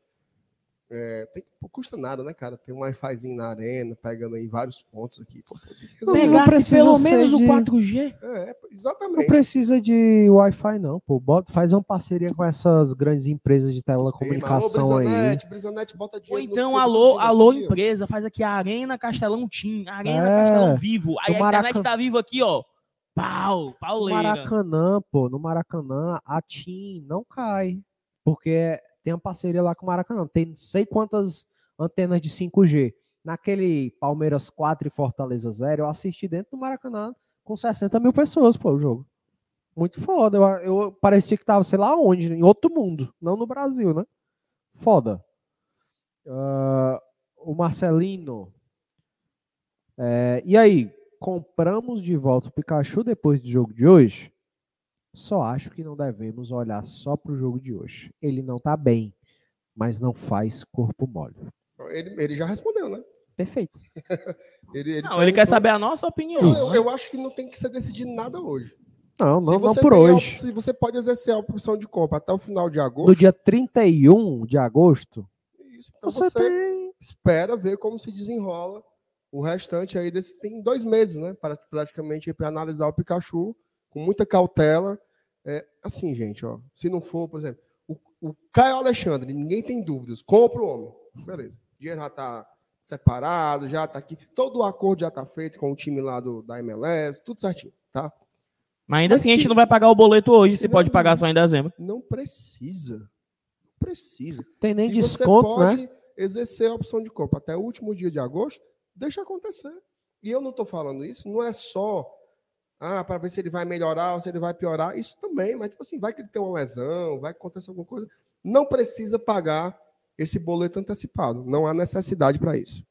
É, tem, não custa nada, né, cara? Tem um Wi-Fizinho na arena, pegando aí vários pontos aqui. Pô, pô, Não, não Pegasse pelo menos o de- 4G. É, Não exatamente. precisa de Wi-Fi, não, pô. Bota, faz uma parceria com essas grandes empresas de telecomunicação aí. Brisanete, Brisanete, bota Ou dinheiro nos então, alô, alô, aqui, ó. empresa, faz aqui a Arena Castelão Team, Arena É, Castelão Vivo. Aí a Maracan- internet tá viva aqui, ó. Pau, No pauleira. Maracanã, pô, no Maracanã, a TIM não cai. Porque tem uma parceria lá com o Maracanã. Tem não sei quantas antenas de 5G. Naquele Palmeiras 4 e Fortaleza 0, eu assisti dentro do Maracanã com 60 mil pessoas, pô, o jogo. Muito foda. Eu, eu parecia que tava, sei lá onde, em outro mundo, não no Brasil, né? Foda. Ah, o Marcelino. É, e aí, compramos de volta o Pikachu depois do jogo de hoje? Só acho que não devemos olhar só para o jogo de hoje. Ele não tá bem, mas não faz corpo mole. Ele, ele já respondeu, né? Perfeito. [laughs] Ele, ele Não, ele quer saber a nossa opinião. Não, eu, eu acho que não tem que ser decidido nada hoje. Não, não, não você por hoje. Se você pode exercer a opção de compra até o final de agosto, No dia 31 de agosto, isso, então você, você, tem. espera ver como se desenrola o restante aí desse. Tem dois meses, né? Para praticamente para analisar o Pikachu com muita cautela. É, assim, gente, ó. Se não for, por exemplo, o, o Caio Alexandre, ninguém tem dúvidas. Compra o homem. Beleza. O dinheiro já tá separado, já tá aqui. Todo o acordo já tá feito com o time lá do, da MLS, tudo certinho, tá? Mas ainda Mas assim, a gente que- não vai pagar o boleto hoje, você Não, pode pagar só em dezembro. Não precisa. Não precisa. Tem nem Se desconto, você né? pode exercer a opção de compra até o último dia de agosto, deixa acontecer. E eu não estou falando isso, não é só ah, para ver se ele vai melhorar ou se ele vai piorar. Isso também, mas tipo assim, vai que ele tem uma lesão, vai que acontecer alguma coisa. Não precisa pagar esse boleto antecipado. Não há necessidade para isso.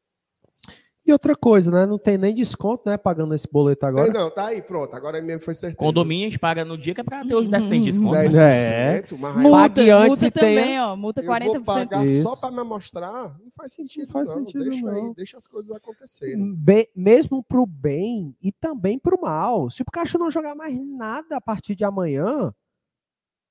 E outra coisa, né? Não tem nem desconto, né? Pagando esse boleto agora. Não, tá aí, pronto. Agora mesmo foi certeza. Condomínio a gente paga no dia que é pra ter os 10% de desconto. 10%, É. mas aí Multa, Pague antes multa e também, ó. Multa eu vou 40%. pagar só Isso. para me mostrar. Não faz sentido. Não faz não. sentido, Deixa aí, não. deixa as coisas acontecerem. Be- mesmo pro bem e também pro mal. Se o Pikachu não jogar mais nada a partir de amanhã,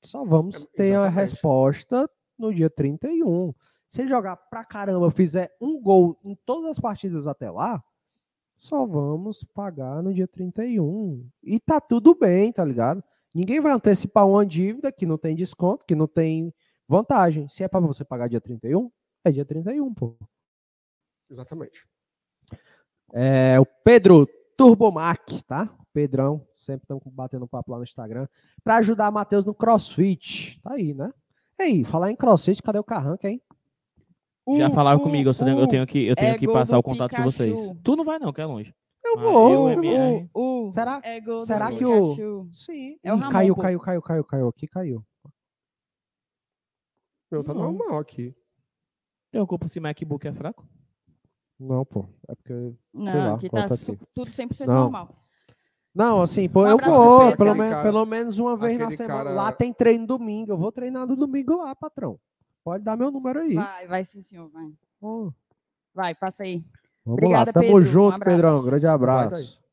só vamos É, ter a resposta no dia 31. Se ele jogar pra caramba, fizer um gol em todas as partidas até lá, só vamos pagar no dia 31. E tá tudo bem, tá ligado? Ninguém vai antecipar uma dívida que não tem desconto, que não tem vantagem. Se é pra você pagar dia 31, é dia 31, pô. Exatamente. É o Pedro Turbomac, tá? Pedrão, sempre estamos batendo papo lá no Instagram. Para ajudar Matheus no CrossFit. Tá aí, né? E aí, falar em CrossFit, cadê o Carranca, hein? Já O- falaram o- comigo, eu, tenho- eu o- tenho que, eu tenho é que passar o contato de vocês. Pikachu. Tu não vai não, que é longe. Eu Ah, vou. eu, eu o, o Será- é será que o- Pikachu. Sim. É o Ramon, caiu, caiu, caiu, caiu, caiu. Aqui caiu. Meu, tá Não. normal aqui. Eu culpo se MacBook é fraco. Não, pô. É porque. Não, Sei lá, aqui tá su- tudo 100% Não. normal. Não, assim, pô, Um eu vou. Pelo, cara- pelo menos uma vez na semana. cara- Lá tem treino domingo. Eu vou treinar no domingo lá, patrão. Pode dar meu número aí. Vai, vai sim, senhor, vai. Ó, Vai, passa aí. Vamos Obrigada, lá, tamo Pedro. Um junto, abraço. Pedrão. Grande Vai, abraço.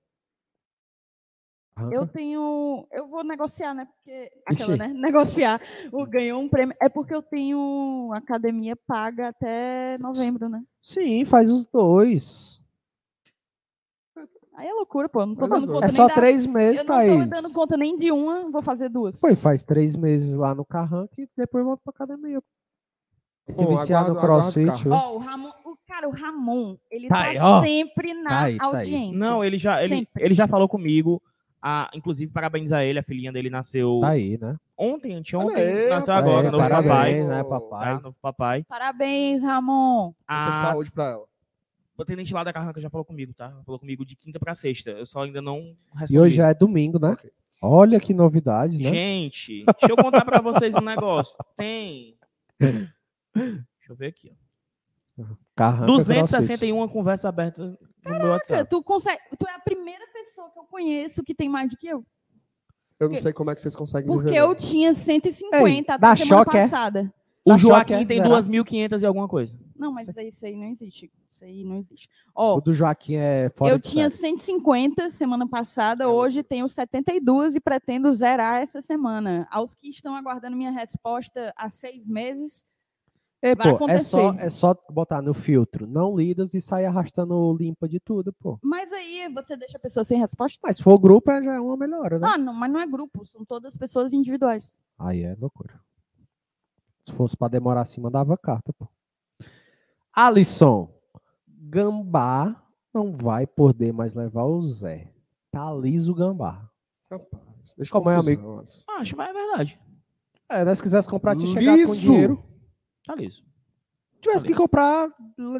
Eu tenho. Eu vou negociar, né? Porque. Aquela, né? [laughs] Negociar. O ganhou um prêmio. É porque eu tenho academia paga até novembro, né? Sim, faz os dois. Aí é loucura, pô. Não tô dando conta É nem só da- três meses, Eu não Thaís. tô dando conta nem de uma, vou fazer duas. Foi, faz três meses lá no Carranca e depois volta pra academia. Viciar no crossfit. Ó, o Ramon, o cara, o Ramon, ele Tá tá, aí, ó. sempre na Tá aí, tá aí. audiência. Não, ele já, ele, Sempre. ele já falou comigo. Ah, inclusive, parabenizar ele, a filhinha dele nasceu Tá aí, né? ontem, anteontem, nasceu agora, É, novo parabéns, papai. né, Tá, papai? novo papai. Parabéns, Ramon. Muita A, saúde pra ela. o tenente lá da Carranca já falou comigo, tá? Falou comigo de quinta pra sexta. Eu só ainda não respondi. E hoje já é domingo, né? Olha que novidade, né? Gente, deixa eu contar pra vocês um negócio. Tem. [laughs] Deixa eu ver aqui. ó. Carranca 261 conversa aberta no meu Cara, WhatsApp. tu, consegue, tu é a primeira pessoa que eu conheço que tem mais do que eu. Eu não sei como é que vocês conseguem Porque viver, eu tinha 150 Ei, até dá semana choque, é? passada. O Tá choque, Joaquim é? tem Será? 2.500 e alguma coisa. Não, mas isso aí não existe. Isso aí não existe. Ó, O do Joaquim é fora eu tinha série. 150 semana passada, hoje tenho 72 e pretendo zerar essa semana. Aos que estão aguardando minha resposta há seis meses, Ei, vai pô, é só, acontecer. é só botar no filtro, não lidas e sair arrastando limpa de tudo, pô. mas aí você deixa a pessoa sem resposta? Mas se for grupo, é- já é uma melhora, né? Ah, não, mas não é grupo, são todas pessoas individuais. Aí é loucura. Se fosse pra demorar assim, mandava carta, pô. Alisson, Gambá não vai poder mais levar o Zé. Tá liso o Gambá. Rapaz, deixa Como é, amigo? Acho, mas é verdade. É, né, se quisesse comprar, tinha que chegar com dinheiro. Tá liso. Tivesse que comprar,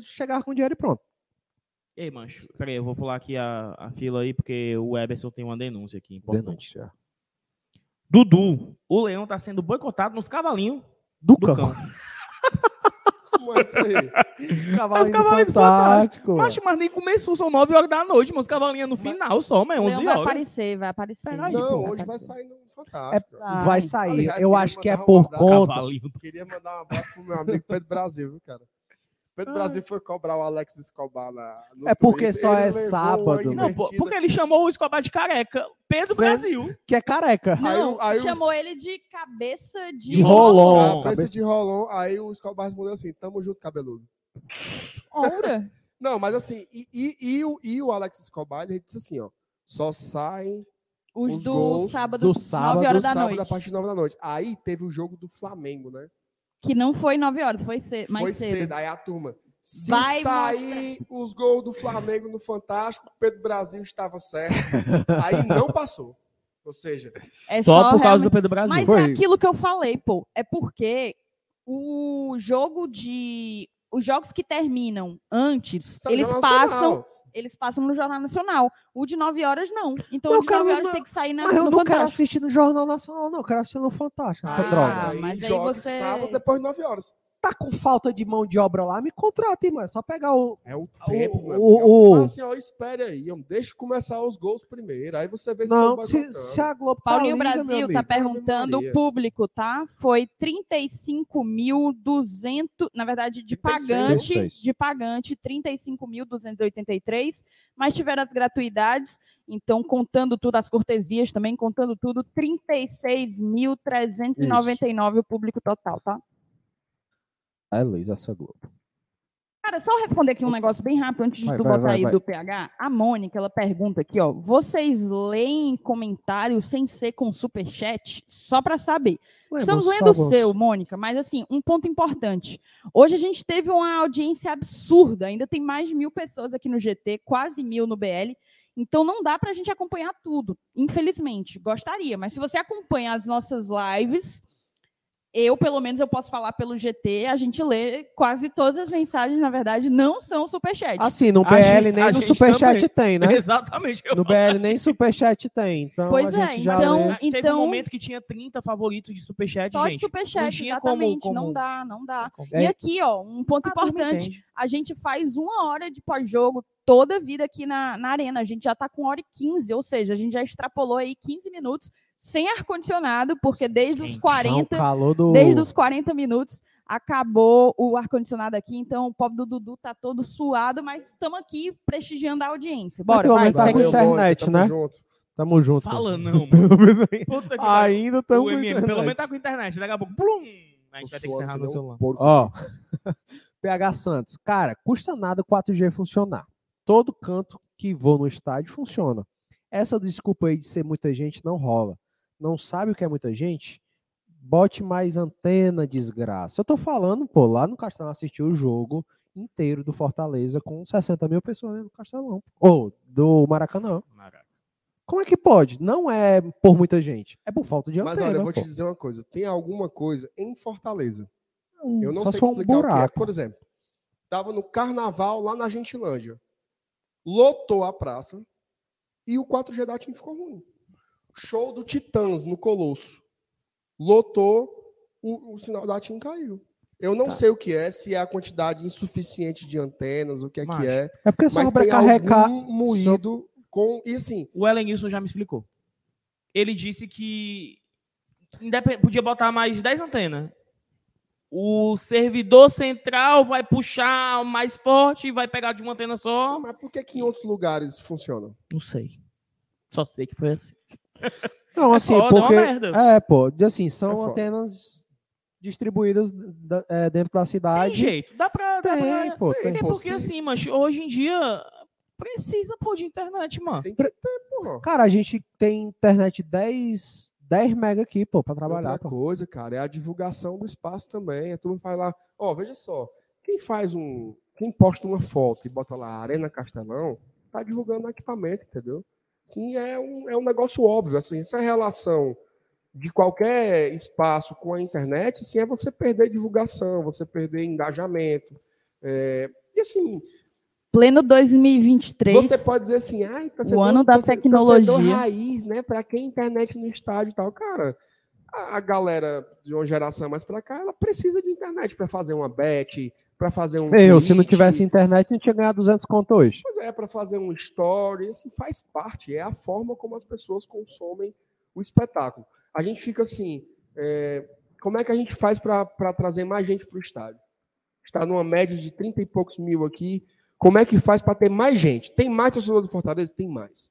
chegar com dinheiro e pronto. Ei, mancho, peraí, eu vou pular aqui a, a fila aí, porque o Eberson tem uma denúncia aqui. Importante. Denúncia. Dudu, o leão tá sendo boicotado nos cavalinhos Do do cão. cão. [laughs] Como é isso aí? Cavalinho cavalinhos do fantástico. Macho, mas nem começou, são 9 horas da noite, mas os cavalinhos no final só, mas é O 11 Leão vai horas. aparecer, vai aparecer. Peraí, Não, pô. hoje vai aparecer. sair no Fantástico. Vai. Vai sair. Aliás, eu acho que é um por abraço. conta. Cavalinho do Queria mandar um abraço pro meu amigo Pedro Brasil, viu, cara? Pedro Ah. Brasil foi cobrar o Alex Escobar na, no É porque Twitter, só ele é sábado? Não, porque ele chamou o Escobar de careca. Pedro Sendo- Brasil. Que é careca. Aí Não, o- aí os- chamou ele de cabeça de, De rolon. Ah, Cabeça- cabeça de rolon, aí o Escobar respondeu assim, tamo junto, cabeludo. Ora. [laughs] Não, mas assim, e, e, e o, e o Alex Escobar, ele disse assim, ó, só saem Os, Os do gols sábado, do 9 sábado, horas do da sábado noite. a partir de 9 da noite. Aí teve o jogo do Flamengo, né? Que não foi 9 horas, foi ce- mais Foi cedo. cedo. Aí a turma, se Vai sair os gols do Flamengo no Fantástico, Pedro Brasil estava certo. Aí não passou. Ou seja, É Só, por causa realmente- do Pedro Brasil. Mas Foi. é aquilo que eu falei, pô. É porque o jogo de. Os jogos que terminam antes, eles passam, Nacional. Eles passam no Jornal Nacional. O de 9 horas, não. Então, Não, o de cara, 9 horas não- tem que sair na, Mas eu não quero Fantástico. assistir no Jornal Nacional, não. Eu quero assistir no Fantástico, essa Ah, droga. Mas aí aí joga você- sábado depois de 9 horas. Tá com falta de mão de obra lá, me contrata, irmão. É só pegar o. É o tempo, O- meu o- o- Mas assim, ó, espere aí, homem, deixa começar os gols primeiro. Aí você vê se Não, tão se, se a Globo tá Paulinho Brasil tá perguntando o público, tá? Foi 35.200, na verdade, de 36. pagante, 36. de pagante, 35.283, mas tiveram as gratuidades, então contando tudo, as cortesias também, contando tudo, 36.399 o público total, tá? É, Luiz, essa Globo. Cara, só responder aqui um negócio bem rápido antes de Vai, tu vai, botar vai, aí do PH. A Mônica, ela pergunta aqui, ó. Vocês leem comentários sem ser com superchat? Só para saber. Estamos lendo o seu, Mônica, mas assim, um ponto importante. Hoje a gente teve uma audiência absurda, ainda tem mais de mil pessoas aqui no GT, quase mil no BL. Então não dá para a gente acompanhar tudo, infelizmente. Gostaria, mas se você acompanha as nossas lives, eu, pelo menos, eu posso falar pelo GT, a gente lê quase todas as mensagens, na verdade, não são superchat. Assim, no BL gente- nem no Superchat tem, né? Exatamente. No BL nem Superchat tem. Então Pois a é, gente já então- lê. Teve então- um momento que tinha 30 favoritos de superchat, Só de gente. superchat, não tinha como- exatamente. Não como- dá, não dá. É. E aqui, ó, um ponto Ah, importante. a gente faz uma hora de pós-jogo toda a vida aqui na, na arena. A gente já está com hora e 15, ou seja, a gente já extrapolou aí 15 minutos sem ar-condicionado, porque desde os Quente. 40, Não, calor do... desde os 40 minutos acabou o ar-condicionado aqui, então o pobre do Dudu tá todo suado, mas estamos aqui prestigiando a audiência. Bora, pelo vai, menos tá segue com internet, né? tamo junto. Tamo junto. Fala [laughs] não, mano. Ainda estamos o com MM, pelo menos internet. tá com internet. Daqui a pouco, plum, a gente Tô vai ter que encerrar no celular. Ó, [laughs] PH Santos, cara, custa nada o 4G funcionar. Todo canto que vou no estádio funciona. Essa desculpa aí de ser muita gente não rola. Não sabe o que é muita gente? Bote mais antena, desgraça. Eu tô falando, pô, lá no Castelão assistiu o jogo inteiro do Fortaleza com 60 mil pessoas dentro do Castelão. Ou do Maracanã. Maraca. Como é que pode? Não é por muita gente, é por falta de Mas antena. olha, eu vou pô. te dizer uma coisa. Tem alguma coisa em Fortaleza. Eu não Só sei se for um explicar o que é. buraco. Por exemplo, tava no carnaval lá na Gentilândia. Lotou a praça e o 4G da TIM ficou ruim. Show do Titãs no Colosso. Lotou, o, o sinal da TIM caiu. Eu não Tá. sei o que é, se é a quantidade insuficiente de antenas, o que é Macho, que é. É porque Mas tem sobrecarregar. moído com. E assim, O Ellen Wilson já me explicou. Ele disse que independ- podia botar mais 10 antenas. O servidor central vai puxar mais forte e vai pegar de uma antena só. mas por que, que em outros lugares funciona? Não sei. Só sei que foi assim. [laughs] Não, É assim, é uma porque. merda. É, pô, de- assim, É são foda. antenas distribuídas da- é, dentro da Tem cidade. jeito. Dá pra. Dá Tem, pra... pô, tem, tem. É pô, porque sim. assim, mas hoje em dia precisa pô, de internet, mano. Tem que ter, porra. Cara, a gente tem internet 10, 10 mega aqui, pô, pra trabalhar. Outra Pô. coisa, cara, é a divulgação do espaço também. A turma faz lá, ó, veja só, quem faz um, quem posta uma foto e bota lá Arena Castelão, tá divulgando o equipamento, entendeu? Sim, é um, é um negócio óbvio, assim, essa relação de qualquer espaço com a internet, sim, é você perder divulgação, você perder engajamento. É, e assim, Pleno 2023. você pode dizer assim, ai, torcedor, ano da torce- tecnologia. torcedor raiz, né? Para quem internet no estádio e tal, cara. A, a galera de uma geração mais para cá, ela precisa de internet para fazer uma bet, para fazer um Eu, se não tweet, tivesse internet, não tinha ganhado 200 conto hoje. Pois é, para fazer um story, assim, faz parte, é a forma como as pessoas consomem o espetáculo. A gente fica assim, é, como é que a gente faz para trazer mais gente para o estádio? Está numa média de 30 e poucos mil aqui, como é que faz para ter mais gente? Tem mais torcedor do Fortaleza? Tem mais.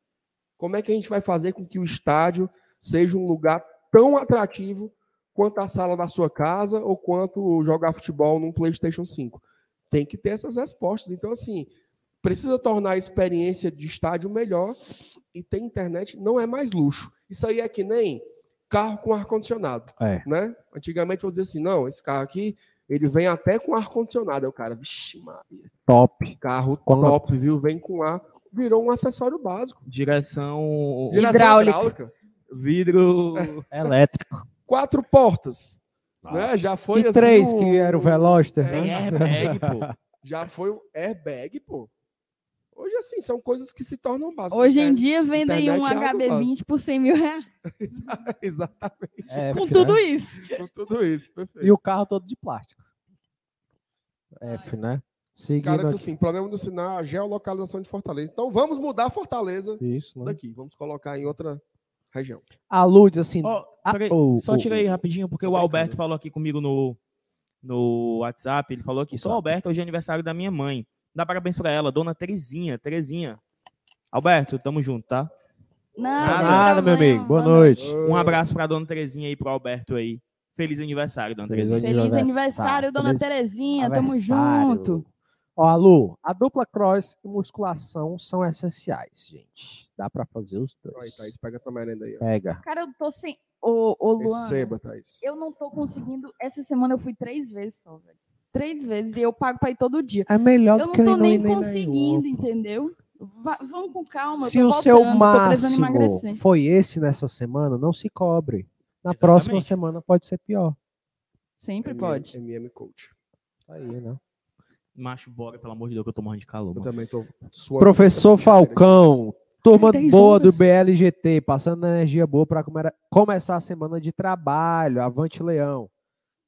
Como é que a gente vai fazer com que o estádio seja um lugar tão atrativo quanto a sala da sua casa ou quanto jogar futebol num PlayStation 5? Tem que ter essas respostas. Então, assim, precisa tornar a experiência de estádio melhor e ter internet não é mais luxo. Isso aí é que nem carro com ar-condicionado, É. né? Antigamente eu dizia assim, não, esse carro aqui, ele vem até com ar-condicionado. Aí o cara, vixe Maria, Top. carro Quando- top, viu? Vem com ar. Virou um acessório básico. Direção. Direção Hidráulica. Vidro. Elétrico. Quatro portas. Né? Já foi e assim, três, o- que era o Veloster, É, Tem né? airbag, pô. [laughs] Já foi o airbag, pô. Hoje, assim, são coisas que se tornam básicas. Hoje em né? dia vendem um é algo HB20 por 100 mil reais. [laughs] Exatamente. F, Com né? tudo isso. Com tudo isso, perfeito. E o carro todo de plástico. F, né? O Seguindo cara disse assim: problema do sinal, a geolocalização de Fortaleza. Então vamos mudar Fortaleza Isso, né? daqui. Vamos colocar em outra região. A Lu diz assim. Peraí, oh, só oh, tira aí oh. rapidinho, porque o Alberto falou aqui comigo no, no WhatsApp. Ele falou aqui: sou Alberto, hoje é aniversário da minha mãe. Dá parabéns pra ela, dona Terezinha. Terezinha. Alberto, tamo junto, tá? Não, Nada, Nada, meu amigo. Boa noite. Um abraço pra dona Terezinha e pro Alberto aí. Feliz aniversário, dona Terezinha. Feliz Aniversário. dona Feliz Terezinha. Tamo junto. Ó, Lu, a dupla cross e musculação são essenciais, gente. Dá pra fazer os Aí, dois. Thaís, pega a tua merenda aí. ó. Pega. Cara, eu tô sem. Ô, ô Luan, Receba, Thaís. eu não tô conseguindo. Essa semana eu fui três vezes só, velho. Três vezes. E eu pago pra ir todo dia. É melhor Eu do não que tô não ir nem nem conseguindo, nenhum. entendeu? Va- vamos com calma. eu Se tô o seu voltando, tô máximo foi esse nessa semana, não se cobre. Na próxima Exatamente. semana pode ser pior. Sempre MM, pode. MM Coach. Tá Aí, né? Macho, bora, pelo amor de Deus, que eu tô morrendo de calor. Eu mano. também tô suando. Professor Falcão, turma boa do horas. BLGT, passando energia boa para começar a semana de trabalho. Avante Leão.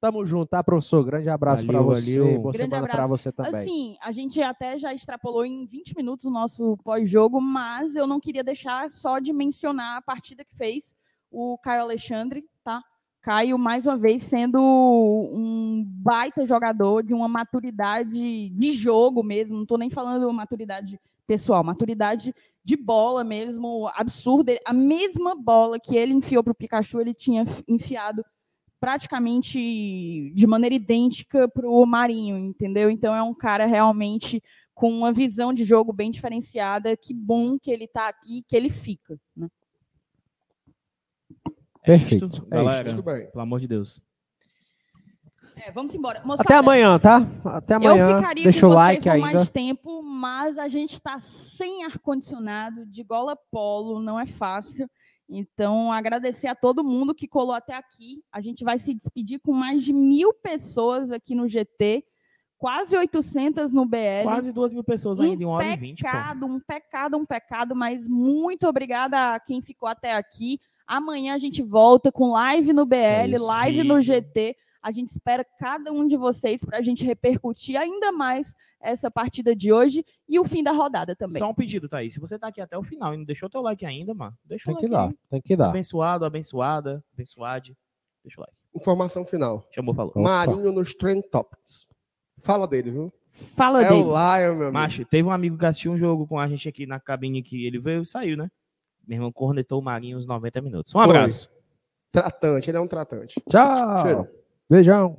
Tamo junto, tá, professor? Grande abraço para você. valeu. Boa Grande semana para você também. Assim, a gente até já extrapolou em 20 minutos o nosso pós-jogo, mas eu não queria deixar só de mencionar a partida que fez o Caio Alexandre? Caio, mais uma vez, sendo um baita jogador de uma maturidade de jogo mesmo, não estou nem falando maturidade pessoal, maturidade de bola mesmo, absurda. A mesma bola que ele enfiou para o Pikachu, ele tinha enfiado praticamente de maneira idêntica para o Marinho, entendeu? Então é um cara realmente com uma visão de jogo bem diferenciada. Que bom que ele está aqui, que ele fica. Né? É Perfeito, isto, é galera. Tudo bem. Pelo amor de Deus. É, vamos embora. Moçada, Até amanhã, tá? Até Eu amanhã. ficaria Deixa com o like por ainda. mais tempo, mas a gente está sem ar-condicionado, de gola polo, não é fácil. Então, agradecer a todo mundo que colou até aqui. A gente vai se despedir com mais de mil pessoas aqui no GT, quase 800 no BL. Quase duas mil pessoas ainda em uma hora e vinte, pô. pecado, um pecado, um pecado, mas muito obrigada a quem ficou até aqui. Amanhã a gente volta com live no BL, isso. live no GT. A gente espera cada um de vocês para a gente repercutir ainda mais essa partida de hoje e o fim da rodada também. Só um pedido, Thaís. Se você tá aqui até o final e não deixou teu like ainda, mano, deixa Tem o que like. dar, aí. tem que dar. Abençoado, abençoada, abençoade. Deixa o like. Informação final. Chamou, falou. Opa. Marinho nos Trend Topics. Fala dele, viu? Fala É dele. o Lion, meu amigo. Macho, teve um amigo que assistiu um jogo com a gente aqui na cabine que ele veio e saiu, né? Meu irmão cornetou o Marinho uns 90 minutos. Um Foi. abraço. Tratante, ele é um tratante. Tchau. Cheiro. Beijão.